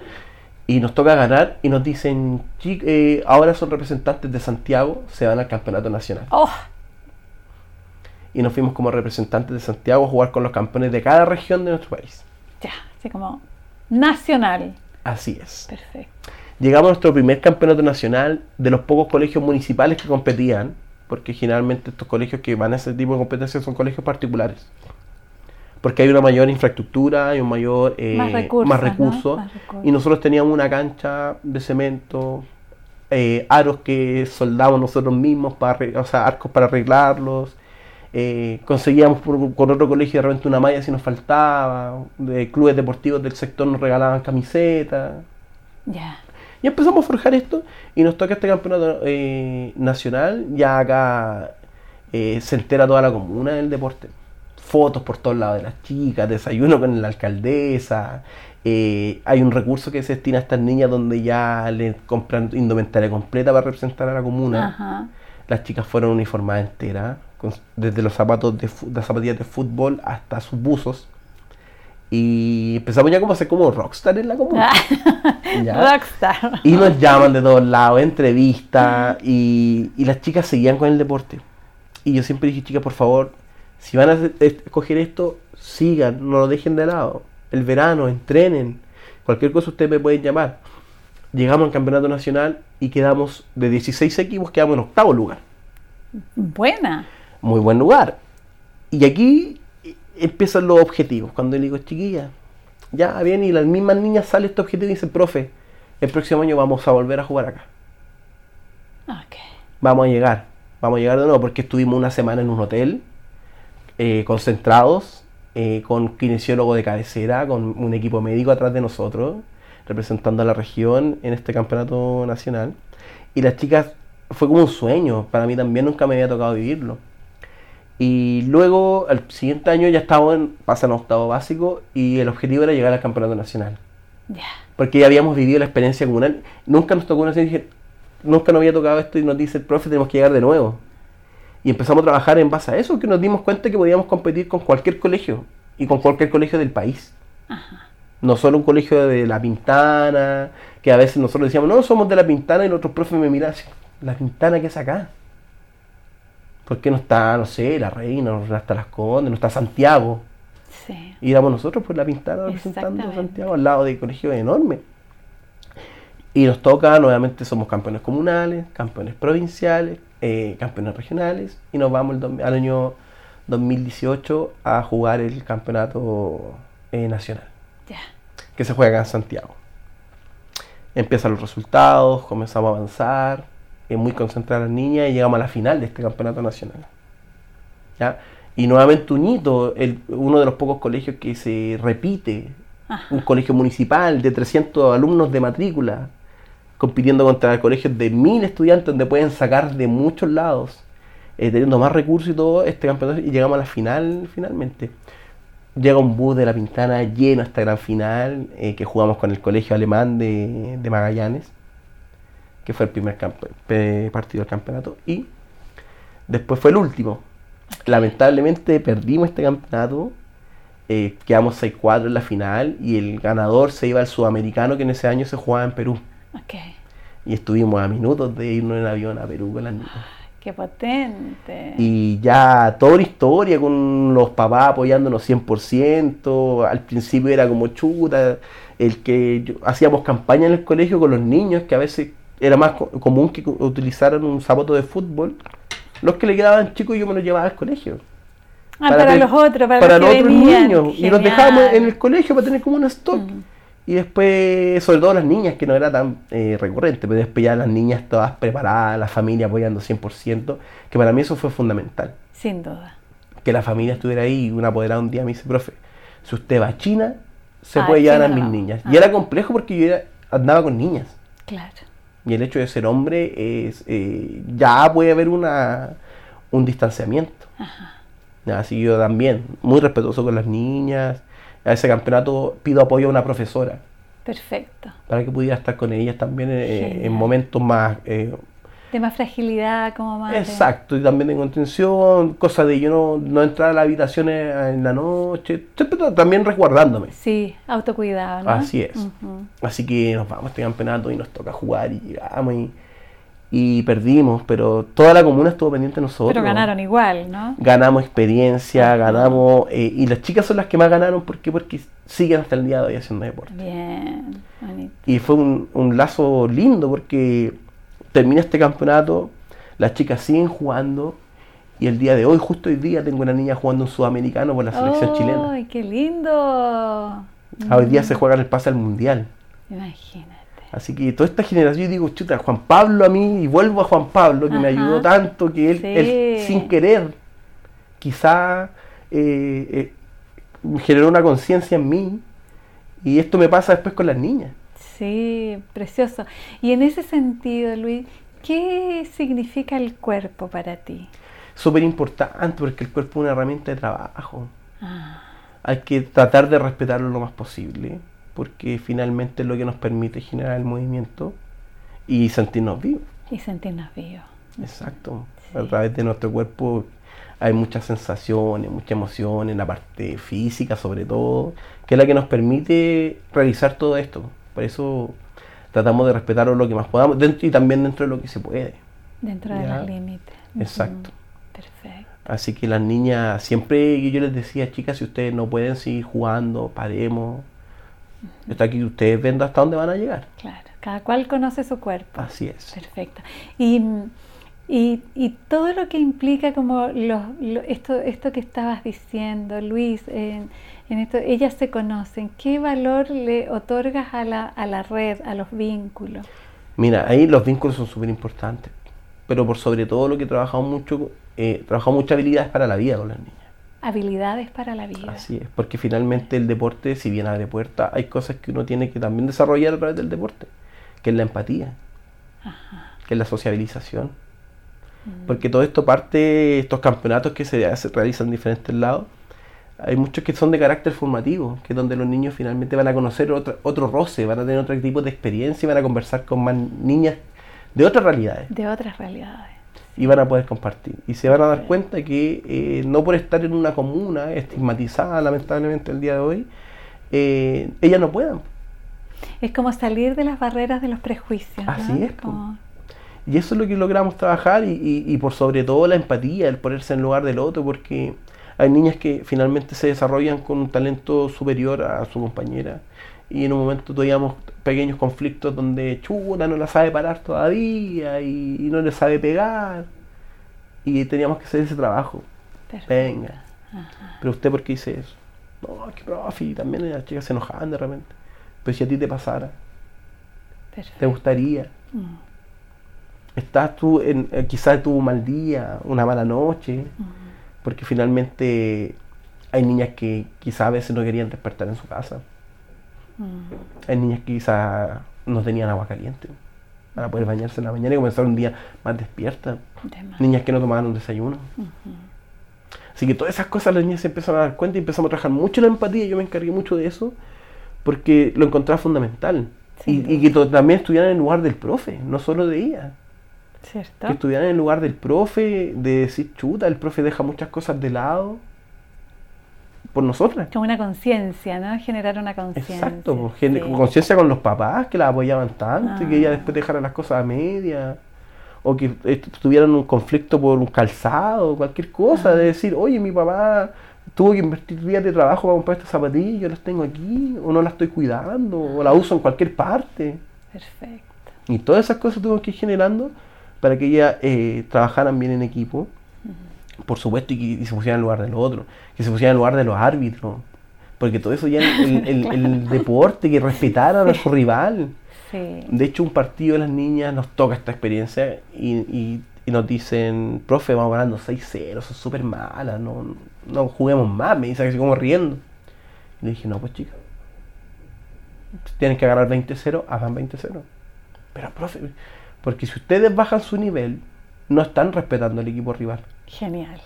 Y nos toca ganar y nos dicen, "Chi- eh, ahora son representantes de Santiago, se van al campeonato nacional Oh, y nos fuimos como representantes de Santiago a jugar con los campeones de cada región de nuestro país. ya, así como nacional. Así es. Perfecto. Llegamos a nuestro primer campeonato nacional de los pocos colegios municipales que competían, porque generalmente estos colegios que van a ese tipo de competencias son colegios particulares. Porque hay una mayor infraestructura, hay un mayor eh, Más recursos, más ¿no? recursos, Más recursos. y nosotros teníamos una cancha de cemento eh, aros que soldamos nosotros mismos, para, o sea, arcos para arreglarlos. Eh, conseguíamos por- con otro colegio de repente una malla si nos faltaba. De clubes deportivos del sector nos regalaban camisetas. Ya. Y empezamos a forjar esto y nos toca este campeonato eh, nacional. Ya acá eh, se entera toda la comuna del deporte. Fotos por todos lados de las chicas, desayuno con la alcaldesa. eh, hay un recurso que se destina a estas niñas donde ya le compran indumentaria completa para representar a la comuna. Ajá. Las chicas fueron uniformadas enteras, con- desde los zapatos de las zapatillas de fútbol hasta sus buzos. Y empezamos ya como a ser como rockstar en la comuna. Ya. Rockstar. Y nos llaman de todos lados, entrevistas, y, y las chicas seguían con el deporte. Y yo siempre dije, chicas, por favor, si van a escoger esto, sigan, no lo dejen de lado. El verano, entrenen. Cualquier cosa ustedes me pueden llamar. Llegamos al campeonato nacional y quedamos, de 16 equipos, quedamos en octavo lugar. Buena. Muy buen lugar. Y aquí empiezan los objetivos. Cuando le digo, chiquilla, ya bien, y las mismas niñas sale este objetivo y dicen, profe, el próximo año vamos a volver a jugar acá. Ok. Vamos a llegar, vamos a llegar de nuevo, porque estuvimos una semana en un hotel, eh, concentrados, eh, con kinesiólogo de cabecera, con un equipo médico atrás de nosotros, representando a la región en este campeonato nacional. Y las chicas, fue como un sueño, para mí también nunca me había tocado vivirlo. Y luego, al siguiente año ya estábamos en, pasan a octavo básico y el objetivo era llegar al campeonato nacional Ya. porque ya habíamos vivido la experiencia comunal. Nunca nos tocó una serie, nunca nos había tocado esto y nos dice el profe, tenemos que llegar de nuevo. Y empezamos a trabajar en base a eso, que nos dimos cuenta que podíamos competir con cualquier colegio y con cualquier colegio del país. No solo un colegio de La Pintana, que a veces nosotros decíamos, no, somos de La Pintana y los otros profes me miraban así, ¿La Pintana qué es acá? ¿Por qué no está, no sé, La Reina, no está Las Condes, no está Santiago? Sí. Y éramos nosotros por la pintada representando a. Santiago al lado de colegios enormes. Y nos toca, nuevamente somos campeones comunales, campeones provinciales, eh, campeones regionales, y nos vamos el al año 2018 a jugar el campeonato eh, nacional, que se juega acá en Santiago. Empiezan los resultados, comenzamos a avanzar, eh, muy concentradas las niñas, y llegamos a la final de este campeonato nacional. ¿Ya? Y nuevamente un hito, el- uno de los pocos colegios que se repite, Ajá. un colegio municipal de 300 alumnos de matrícula, compitiendo contra colegios de 1000 estudiantes donde pueden sacar de muchos lados, eh, teniendo más recursos y todo, este campeonato, y llegamos a la final finalmente. Llega un bus de la Pintana lleno a esta gran final, eh, que jugamos con el colegio alemán de, de Magallanes, que fue el primer partido del campeonato, y después fue el último. Lamentablemente perdimos este campeonato, eh, quedamos 6-4 en la final, y el ganador se iba al sudamericano que en ese año se jugaba en Perú. Y estuvimos a minutos de irnos en avión a Perú con las niñas. Qué potente. Y ya toda una historia con los papás apoyándonos 100%. Al principio era como chuta, el que yo- hacíamos campaña en el colegio con los niños, que a veces era más co- común que utilizaran un zapato de fútbol. Los que le quedaban chicos yo me los llevaba al colegio. ah, para, los otros, para, para los, otros venían. niños. Y los dejábamos en el colegio para tener como un stock. Mm. Y después, sobre todo las niñas, que no era tan eh, recurrente, pero después ya las niñas todas preparadas, la familia apoyando 100%, que para mí eso fue fundamental. Sin duda. Que la familia estuviera ahí y una apoderada un día me dice, profe, si usted va a China, se Ah, puede llevar a mis no. niñas. Ah. Y era complejo porque yo era- andaba con niñas. Claro. Y el hecho de ser hombre es eh, ya puede haber una un distanciamiento. Ya, Así yo también, muy respetuoso con las niñas. A ese campeonato pido apoyo a una profesora Perfecto. para que pudiera estar con ellas también eh, en momentos más eh, De más fragilidad como madre. exacto y también de contención, cosa de yo no, no entrar a la habitación eh, en la noche, siempre ta- también resguardándome. Sí, autocuidado, ¿no? Así es. Así que nos vamos a este campeonato y nos toca jugar y llegamos y, y perdimos, pero toda la comuna estuvo pendiente de nosotros. Pero ganaron igual, ¿no? Ganamos experiencia, ganamos, eh, y las chicas son las que más ganaron porque porque siguen hasta el día de hoy haciendo deporte. Bien, bonito. Y fue un, un lazo lindo porque termina este campeonato, las chicas siguen jugando y el día de hoy, justo hoy día, tengo una niña jugando un sudamericano por la selección chilena. ¡Ay, qué lindo! Ah, Hoy día se juega el pase al mundial. Imagínate. Así que toda esta generación, yo digo, chuta, Juan Pablo a mí, y vuelvo a Juan Pablo, que me ayudó tanto, que él, Sí. él sin querer, quizá eh, eh, generó una conciencia en mí, y esto me pasa después con las niñas. Sí, precioso. Y en ese sentido, Luis, ¿qué significa el cuerpo para ti? Súper importante, porque el cuerpo es una herramienta de trabajo. Ah, Hay que tratar de respetarlo lo más posible, porque finalmente es lo que nos permite generar el movimiento y sentirnos vivos. y sentirnos vivos. Exacto. Sí. A través de nuestro cuerpo hay muchas sensaciones, muchas emociones, la parte física sobre todo, que es la que nos permite realizar todo esto. Por eso tratamos de respetarlo lo que más podamos, dentro y también dentro de lo que se puede. Dentro de los límites. Exacto. Ujú, Perfecto. Así que las niñas, siempre yo les decía, chicas, si ustedes no pueden seguir jugando, paremos. Está aquí, ustedes ven hasta dónde van a llegar. Claro. Cada cual conoce su cuerpo. Así es. Perfecto. Y, y, y todo lo que implica como los, lo- esto, esto que estabas diciendo, Luis, en, en esto, ellas se conocen. ¿Qué valor le otorgas a la, a la red, a los vínculos? Mira, ahí los vínculos son súper importantes. Pero por sobre todo lo que trabajamos mucho, eh, trabajamos muchas habilidades para la vida con las niñas. Habilidades para la vida. Así es, porque finalmente el deporte, si bien abre puertas, hay cosas que uno tiene que también desarrollar a través del deporte, que es la empatía, que es la sociabilización. Mm. Porque todo esto parte, estos campeonatos que se, realizan en diferentes lados, hay muchos que son de carácter formativo, que es donde los niños finalmente van a conocer otro, otro roce, van a tener otro tipo de experiencia y van a conversar con más niñas de otras realidades De otras realidades. Y van a poder compartir. Y se van a dar cuenta que eh, no por estar en una comuna estigmatizada, lamentablemente el día de hoy, eh, ellas no puedan. Es como salir de las barreras de los prejuicios. ¿no? Así es. Como- Y eso es lo que logramos trabajar y, y- y por sobre todo la empatía, el ponerse en lugar del otro, porque hay niñas que finalmente se desarrollan con un talento superior a su compañera y en un momento tuvimos pequeños conflictos donde chuta no la sabe parar todavía y, y no le sabe pegar y teníamos que hacer ese trabajo. perfecto. Venga, Ajá, pero usted por qué dice eso? No, es que profe, y también las chicas se enojaban de repente. Pero si a ti te pasara, ¿te gustaría? Mm, estás tú, en, eh, quizás tuvo un mal día, una mala noche, mm. porque finalmente hay niñas que quizás a veces no querían despertar en su casa, Mm, hay niñas que quizás no tenían agua caliente para poder bañarse en la mañana y comenzar un día más despierta, niñas que no tomaban un desayuno. Así que todas esas cosas las niñas se empezaron a dar cuenta y empezamos a trabajar mucho la empatía, yo me encargué mucho de eso, porque lo encontraba fundamental. Y, y que también estuvieran en el lugar del profe, no solo de ella. ¿Cierto? que estuvieran en el lugar del profe, de decir, chuta, el profe deja muchas cosas de lado por nosotras. Como una conciencia, ¿no? Generar una conciencia. Exacto, pues, sí. conciencia con los papás que la apoyaban tanto y que Ah. ella después dejara las cosas a media. O que eh, tuvieran un conflicto por un calzado, cualquier cosa, Ah. de decir, oye, mi papá tuvo que invertir días de trabajo para comprar estas zapatillas, yo las tengo aquí, o no las estoy cuidando, o la uso en cualquier parte. Perfecto. Y todas esas cosas tuvimos que ir generando para que ellas eh, trabajaran bien en equipo, por supuesto, y que se pusieran en lugar del otro, que se pusieran en lugar de los árbitros, porque todo eso ya el, el- deporte, que respetaran a su rival. Sí. De hecho, un partido de las niñas nos toca esta experiencia y, y- y nos dicen, profe, vamos ganando 6-0, son súper malas, no, no juguemos más, me dicen así como riendo. Y le dije, no, pues chicas, tienen que ganar 20-0, hagan 20-0. Pero, profe, porque si ustedes bajan su nivel, no están respetando al equipo rival. Genial.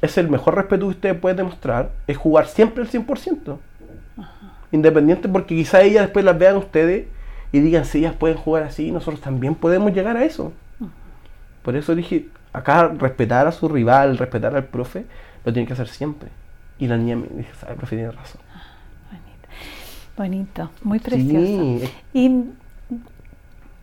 Es el mejor respeto que ustedes pueden demostrar, es jugar siempre el 100%. Independiente porque quizá ellas después las vean ustedes y digan si ellas pueden jugar así, nosotros también podemos llegar a eso. Por eso dije, acá respetar a su rival, respetar al profe, lo tienen que hacer siempre. Y la niña me dijo, sabe, profe, tiene razón. Bonito. Bonito. Muy precioso. Sí, ¿Y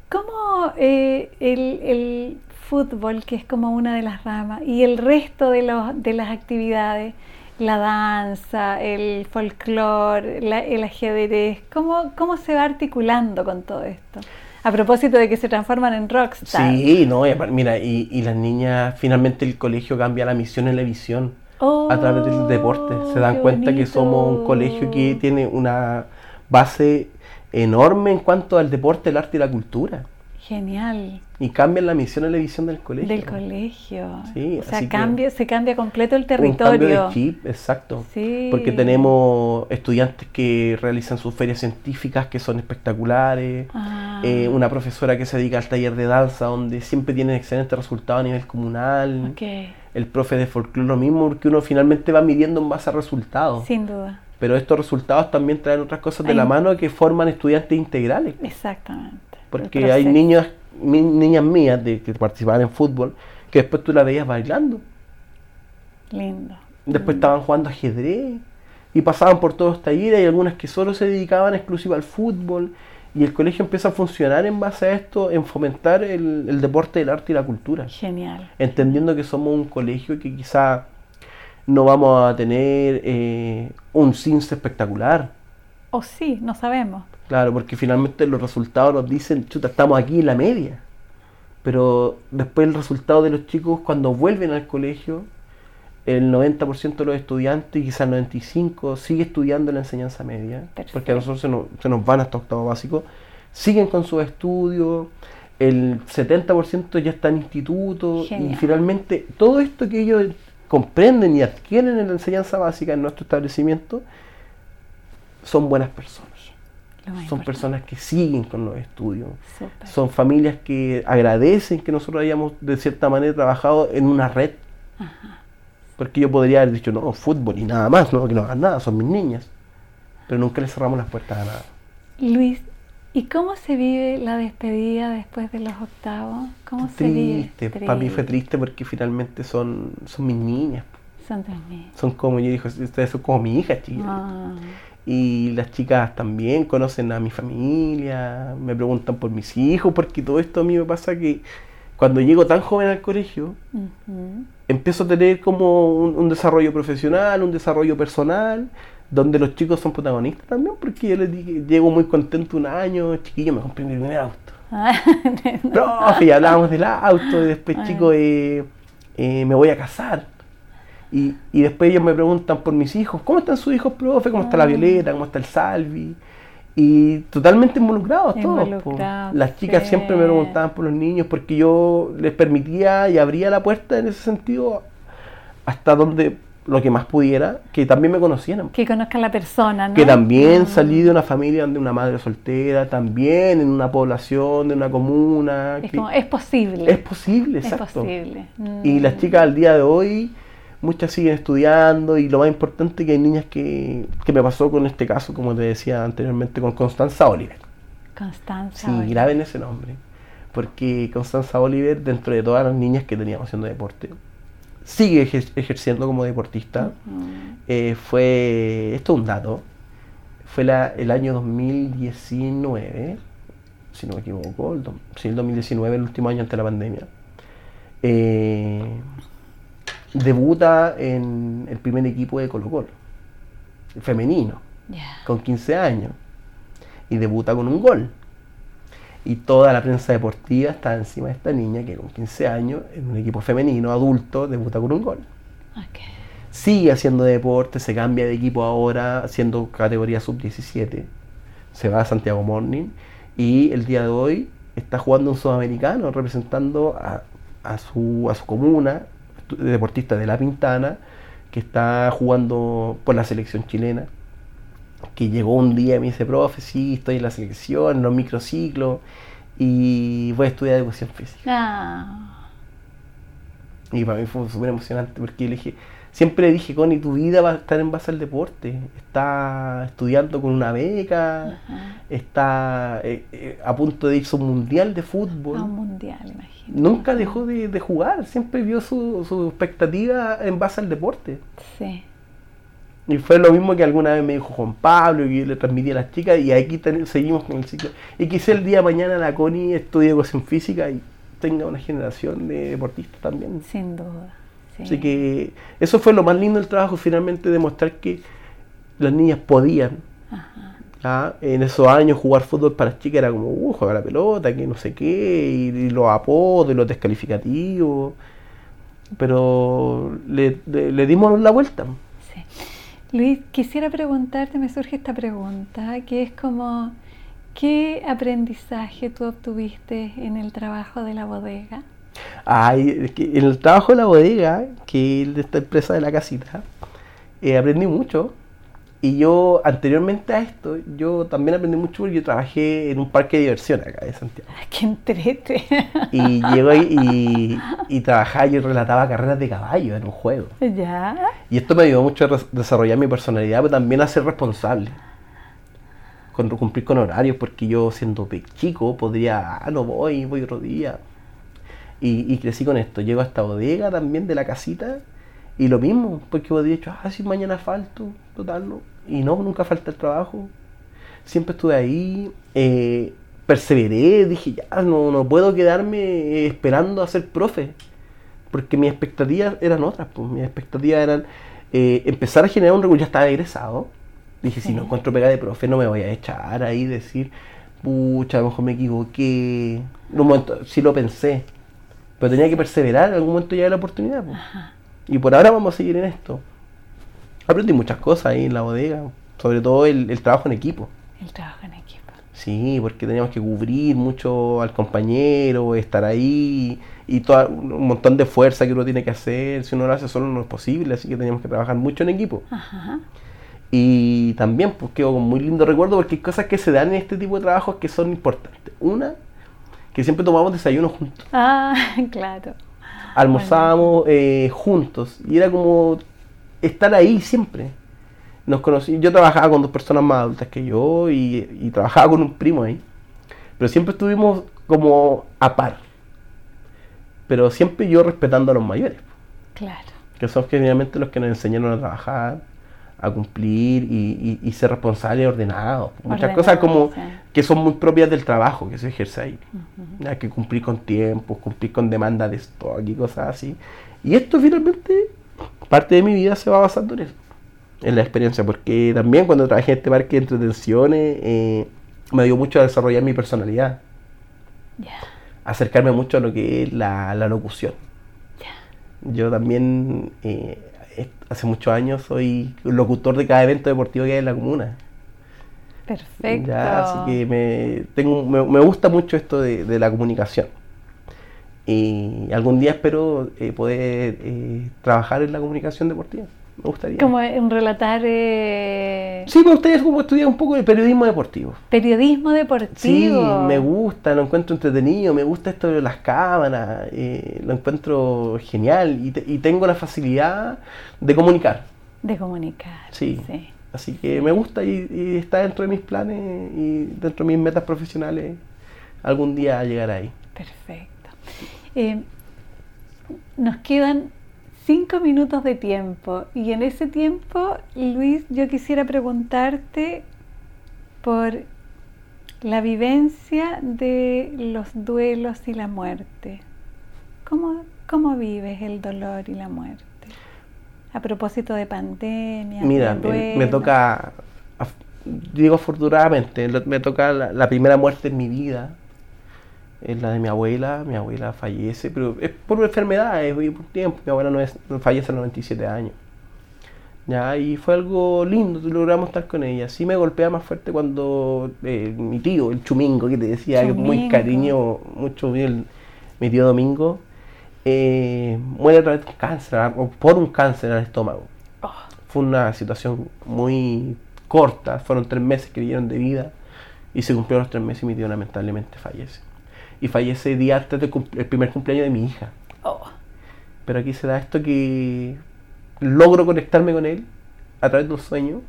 cómo eh, el, el fútbol, que es como una de las ramas, y el resto de, los, de las actividades, la danza, el folclore, el ajedrez, ¿cómo, ¿cómo se va articulando con todo esto? A propósito de que se transforman en rockstar. Sí, no, y mira, y, y las niñas, finalmente el colegio cambia la misión en la visión a través del deporte. Se dan Oh, cuenta que somos un colegio que tiene una base enorme en cuanto al deporte, el arte y la cultura. Genial. Y cambian la misión y la visión del colegio. Del colegio. Sí, o sea, cambia, se cambia completo el Un cambio territorio. de chip, exacto. Sí. Porque tenemos estudiantes que realizan sus ferias científicas que son espectaculares. Ah, eh, una profesora que se dedica al taller de danza donde siempre tienen excelentes resultados a nivel comunal. ok, El profe de folclore lo mismo porque uno finalmente va midiendo en base a resultados. sin duda. Pero estos resultados también traen otras cosas de la mano que forman estudiantes integrales. Exactamente. Porque hay niños, niñas mías de, que participaban en fútbol que después tú las veías bailando. Lindo. Después Mm. estaban jugando ajedrez y pasaban por todos los talleres. Hay algunas que solo se dedicaban exclusiva al fútbol. Y el colegio empieza a funcionar en base a esto, en fomentar el, el deporte, el arte y la cultura. Genial. Entendiendo que somos un colegio que quizá no vamos a tener eh, un CINSE espectacular. O sí, no sabemos. Claro, porque finalmente los resultados nos dicen, chuta, estamos aquí en la media. Pero después el resultado de los chicos cuando vuelven al colegio, el 90% de los estudiantes, quizás el 95%, sigue estudiando la enseñanza media. Porque a nosotros se nos, se nos van hasta octavo básico. Siguen con sus estudios, el 70% ya está en instituto. Y finalmente todo esto que ellos comprenden y adquieren en la enseñanza básica en nuestro establecimiento, son buenas personas. Son importante. personas que siguen con los estudios. Son familias que agradecen que nosotros hayamos de cierta manera trabajado en una red. Porque yo podría haber dicho, no, fútbol y nada más, no, que no hagan nada, son mis niñas. Pero nunca les cerramos las puertas a nada. Luis, ¿y cómo se vive la despedida después de los octavos? ¿Cómo se vive? Triste, para mí fue triste porque finalmente son, son mis niñas. Son tus niños. Son como, yo dije, ustedes son como mi hija, chicas. Ah, Y las chicas también conocen a mi familia, me preguntan por mis hijos, porque todo esto a mí me pasa que cuando llego tan joven al colegio, empiezo a tener como un, un desarrollo profesional, un desarrollo personal, donde los chicos son protagonistas también, porque yo les dije, llego muy contento un año, chiquillo, me compré mi primer auto. Ah, Profe, y hablábamos del auto, y después, Ah. chicos, eh, eh, me voy a casar. Y, y después ellos me preguntan por mis hijos, ¿cómo están sus hijos, profe? ¿Cómo está la Ah. Violeta? ¿Cómo está el Salvi? Y totalmente involucrados todos. po. Involucrados, Las chicas sí. siempre me preguntaban por los niños porque yo les permitía y abría la puerta en ese sentido hasta donde lo que más pudiera, que también me conocieran. que conozca a la persona, ¿no? Que también Ah, salí de una familia donde una madre soltera, también en una población, de una comuna. Es, que- como, es posible. es posible, Es exacto. posible. Y Mm. las chicas al día de hoy, muchas siguen estudiando y lo más importante que hay niñas que, que me pasó con este caso, como te decía anteriormente, con Constanza Oliver. Constanza. Sí, Oliver. graben ese nombre. Porque Constanza Oliver, dentro de todas las niñas que teníamos haciendo deporte, sigue ejer- ejerciendo como deportista. Eh, fue, esto es un dato, fue la- el año 2019, si no me equivoco, el, do- sí, el 2019, el último año antes de la pandemia. Eh, debuta en el primer equipo de Colo Colo, femenino, con 15 años, y debuta con un gol. Y toda la prensa deportiva está encima de esta niña que con 15 años, en un equipo femenino, adulto, debuta con un gol sigue haciendo deporte, se cambia de equipo ahora, haciendo categoría sub-17. Se va a Santiago Morning y el día de hoy está jugando un sudamericano representando a, a su, a su comuna, deportista de La Pintana, que está jugando por la selección chilena. Que llegó un día y me dice, profe, sí, estoy en la selección, en los microciclos y voy a estudiar educación física. Ah, Y para mí fue súper emocionante porque le dije, siempre le dije, Connie, tu vida va a estar en base al deporte. Está estudiando con una beca, ajá. está eh, eh, a punto de irse a un mundial de fútbol. A un mundial, imagino. Nunca dejó de, de jugar, siempre vio su, su expectativa en base al deporte. Sí. Y fue lo mismo que alguna vez me dijo Juan Pablo, que yo le transmití a las chicas, y aquí ten- seguimos con el ciclo. Y quizá el día de mañana la Connie estudie educación física y tenga una generación de deportistas también. Sin duda. Sí. Así que eso fue lo más lindo del trabajo, finalmente demostrar que las niñas podían. En esos años jugar fútbol para las chicas era como, uh, juega la pelota, que no sé qué, y, y los apodos, y los descalificativos. Pero le, le- le dimos la vuelta. Sí. Luis, quisiera preguntarte, me surge esta pregunta, que es como, ¿Qué aprendizaje tú obtuviste en el trabajo de la bodega? Ay, en el trabajo de la bodega, que es de esta empresa de la casita, eh, aprendí mucho. Y yo, anteriormente a esto, yo también aprendí mucho porque yo trabajé en un parque de diversión acá de Santiago. Ay, ¡Qué entrete! Y llego y, y, y trabajaba, yo relataba carreras de caballo en un juego. ¿Ya? Y esto me ayudó mucho a desarrollar mi personalidad, pero también a ser responsable. Con cumplir con horarios, porque yo siendo chico podría, ah, no voy, voy otro día. Y, y crecí con esto. Llego a esta bodega también de la casita y lo mismo, porque podría dicho, ah, si mañana falto, total, no. Y no, nunca falta el trabajo. Siempre estuve ahí, eh, perseveré, dije, ya, no, no puedo quedarme eh, esperando a ser profe porque mis expectativas eran otras, pues mis expectativas eran eh, empezar a generar un recurso, ya estaba egresado, dije, si no encuentro pega de profe no me voy a echar ahí, decir, pucha, a lo mejor me equivoqué, en un momento sí lo pensé, pero tenía que perseverar, en algún momento llega la oportunidad, pues. y por ahora vamos a seguir en esto. Aprendí muchas cosas ahí en la bodega, sobre todo el, el trabajo en equipo. El trabajo en equipo. Sí, porque teníamos que cubrir mucho al compañero, estar ahí y todo un montón de fuerza que uno tiene que hacer. Si uno lo hace solo no es posible, así que teníamos que trabajar mucho en equipo. Ajá. Y también pues quedo con muy lindo recuerdo porque hay cosas que se dan en este tipo de trabajos que son importantes. Una, que siempre tomamos desayuno juntos. Ah, claro. Almorzábamos eh, juntos y era como estar ahí siempre. Nos conocí, yo trabajaba con dos personas más adultas que yo y, y trabajaba con un primo ahí. Pero siempre estuvimos como a par. Pero siempre yo respetando a los mayores, Claro. que son generalmente los que nos enseñaron a trabajar, a cumplir y, y- y ser responsables y ordenados. Muchas cosas como sí. que son muy propias del trabajo que se ejerce ahí. Hay que cumplir con tiempos, cumplir con demanda de stock y cosas así. Y esto finalmente, parte de mi vida se va basando en eso, en la experiencia, porque también cuando trabajé en este parque de entretenciones, eh, me dio mucho a desarrollar mi personalidad, acercarme mucho a lo que es la, la locución. Yo también, eh, hace muchos años, soy locutor de cada evento deportivo que hay en la comuna. Perfecto. Ya, así que me, tengo, me, me gusta mucho esto de, de la comunicación. Y algún día espero eh, poder eh, trabajar en la comunicación deportiva. Me gustaría. Como en relatar eh, Sí, me gustaría como estudiar un poco de periodismo deportivo. periodismo deportivo. Sí, me gusta, lo encuentro entretenido, me gusta esto de las cámaras, eh, lo encuentro genial y, te- y tengo la facilidad de comunicar. De comunicar. Sí. sí. Así que me gusta y, y está dentro de mis planes y dentro de mis metas profesionales algún día llegar ahí. Perfecto. Eh, nos quedan cinco minutos de tiempo y en ese tiempo, Luis, yo quisiera preguntarte por la vivencia de los duelos y la muerte. ¿Cómo, cómo vives el dolor y la muerte? A propósito de pandemia. Mira, de me, toca, digo afortunadamente, me toca la, la primera muerte en mi vida, es la de mi abuela, mi abuela fallece, pero es por enfermedades, y por tiempo, mi abuela no es, fallece a los 97 años. Ya, y fue algo lindo, logramos estar con ella. Sí me golpea más fuerte cuando eh, mi tío, el Chumingo, que te decía, que es muy cariño, mucho el- mi tío Domingo, eh, muere a través de un cáncer, o por un cáncer al estómago. Oh, Fue una situación muy corta, fueron tres meses que le dieron de vida y se cumplieron los tres meses y mi tío lamentablemente fallece. Y fallece día antes del el primer cumpleaños de mi hija. oh, Pero aquí se da esto que logro conectarme con él a través de un sueño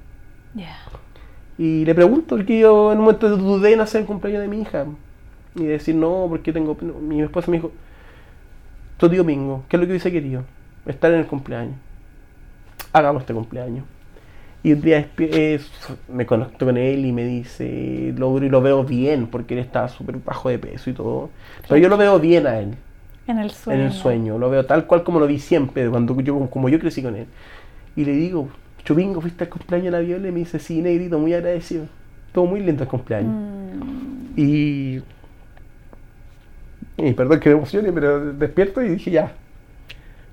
y le pregunto, porque yo en un momento dudé en hacer el cumpleaños de mi hija y decir no, porque tengo... no, Mi esposa me dijo, tu tío Mingo, ¿qué es lo que hubiese querido? Estar en el cumpleaños. Hagamos este cumpleaños. Y un día eh, me conecto con él y me dice, y lo veo bien, porque él estaba súper bajo de peso y todo. Pero yo lo veo bien a él, En el sueño. en el sueño. Lo veo tal cual como lo vi siempre, cuando yo, como yo crecí con él. Y le digo, Chubingo, ¿fuiste al cumpleaños de la Viola? Y me dice, sí, negrito, muy agradecido. Estuvo muy lindo el cumpleaños. Mm, Y, y perdón que me emocione, pero despierto y dije ya.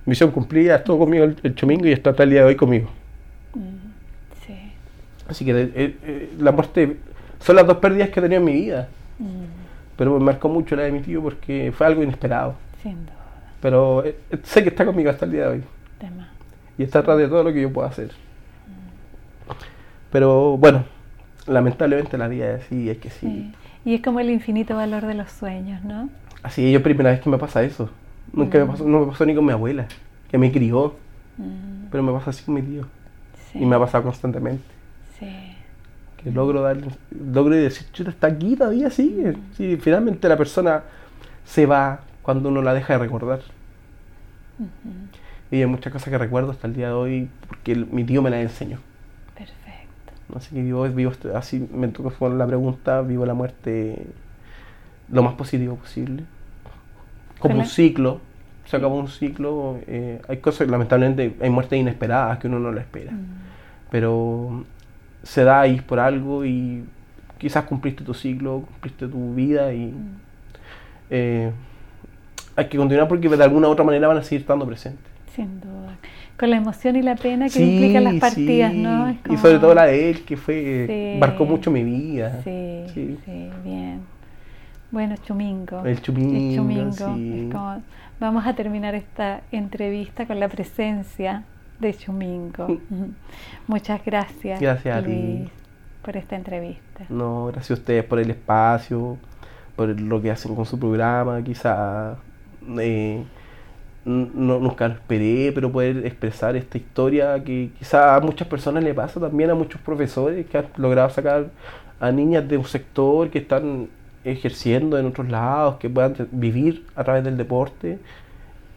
Misión cumplida, estuvo conmigo el, el Chumingo y está hasta el día de hoy conmigo. mm. Así que eh, eh, la muerte son las dos pérdidas que he tenido en mi vida. Mm, Pero me marcó mucho la de mi tío porque fue algo inesperado. sin duda. Pero eh, sé que está conmigo hasta el día de hoy. Tema. Y está atrás de todo lo que yo pueda hacer. Pero bueno, lamentablemente la vida es así, es que sí. Sí. Y es como el infinito valor de los sueños, ¿no? Así yo primera vez que me pasa eso. Nunca me Mm. pasó, no me pasó ni con mi abuela, que me crió, Mm, pero me pasa así con mi tío. sí, Y me ha pasado constantemente. Que logro darle, logro decir, chuta, está aquí todavía, sigue. Sí, finalmente la persona se va cuando uno la deja de recordar. Y hay muchas cosas que recuerdo hasta el día de hoy porque el- mi tío me las enseñó. Perfecto. Así que vivo, vivo así, me tocó con la pregunta, vivo la muerte lo más positivo posible. Como un ciclo, se acabó un ciclo. eh, hay cosas, lamentablemente, hay muertes inesperadas que uno no la espera. Mm, Pero se da ahí por algo y quizás cumpliste tu ciclo, cumpliste tu vida y mm. eh, hay que continuar porque de alguna u otra manera van a seguir estando presentes. Sin duda. Con la emoción y la pena que Sí, implican las partidas, sí. ¿no? Y sobre todo la de él, que fue Sí. marcó mucho mi vida. Sí, sí, bien. Bueno, Chumingo. El Chumingo, Chumingo. Es como- vamos a terminar esta entrevista con la presencia de Chumingo. Muchas gracias, Gracias a ti. Luis, por esta entrevista. No, gracias a ustedes por el espacio, por lo que hacen con su programa, quizá eh, no, nunca lo esperé, pero poder expresar esta historia que quizá a muchas personas le pasa, también a muchos profesores que han logrado sacar a niñas de un sector que están ejerciendo en otros lados, que puedan vivir a través del deporte.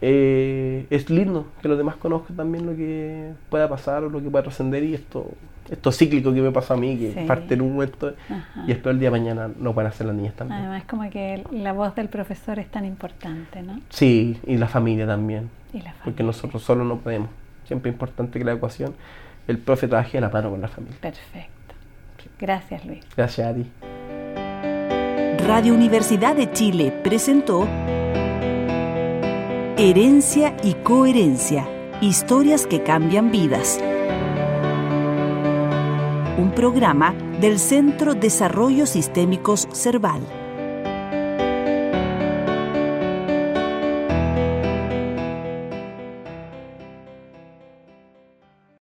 Eh, es lindo que los demás conozcan también lo que pueda pasar o lo que pueda trascender y esto, esto cíclico que me pasó a mí, que Sí. parte en un momento Ajá. y espero el día de mañana lo van a hacer las niñas también. Además, como que la voz del profesor es tan importante, ¿no? Sí, y la familia también, Y la familia. porque nosotros solo no podemos. Siempre es importante que la ecuación, el profe trabaje de la mano con la familia. Perfecto. Gracias, Luis. Gracias a ti. Radio Universidad de Chile presentó Herencia y Coherencia, historias que cambian vidas. Un programa del Centro Desarrollo Sistémicos Cerval.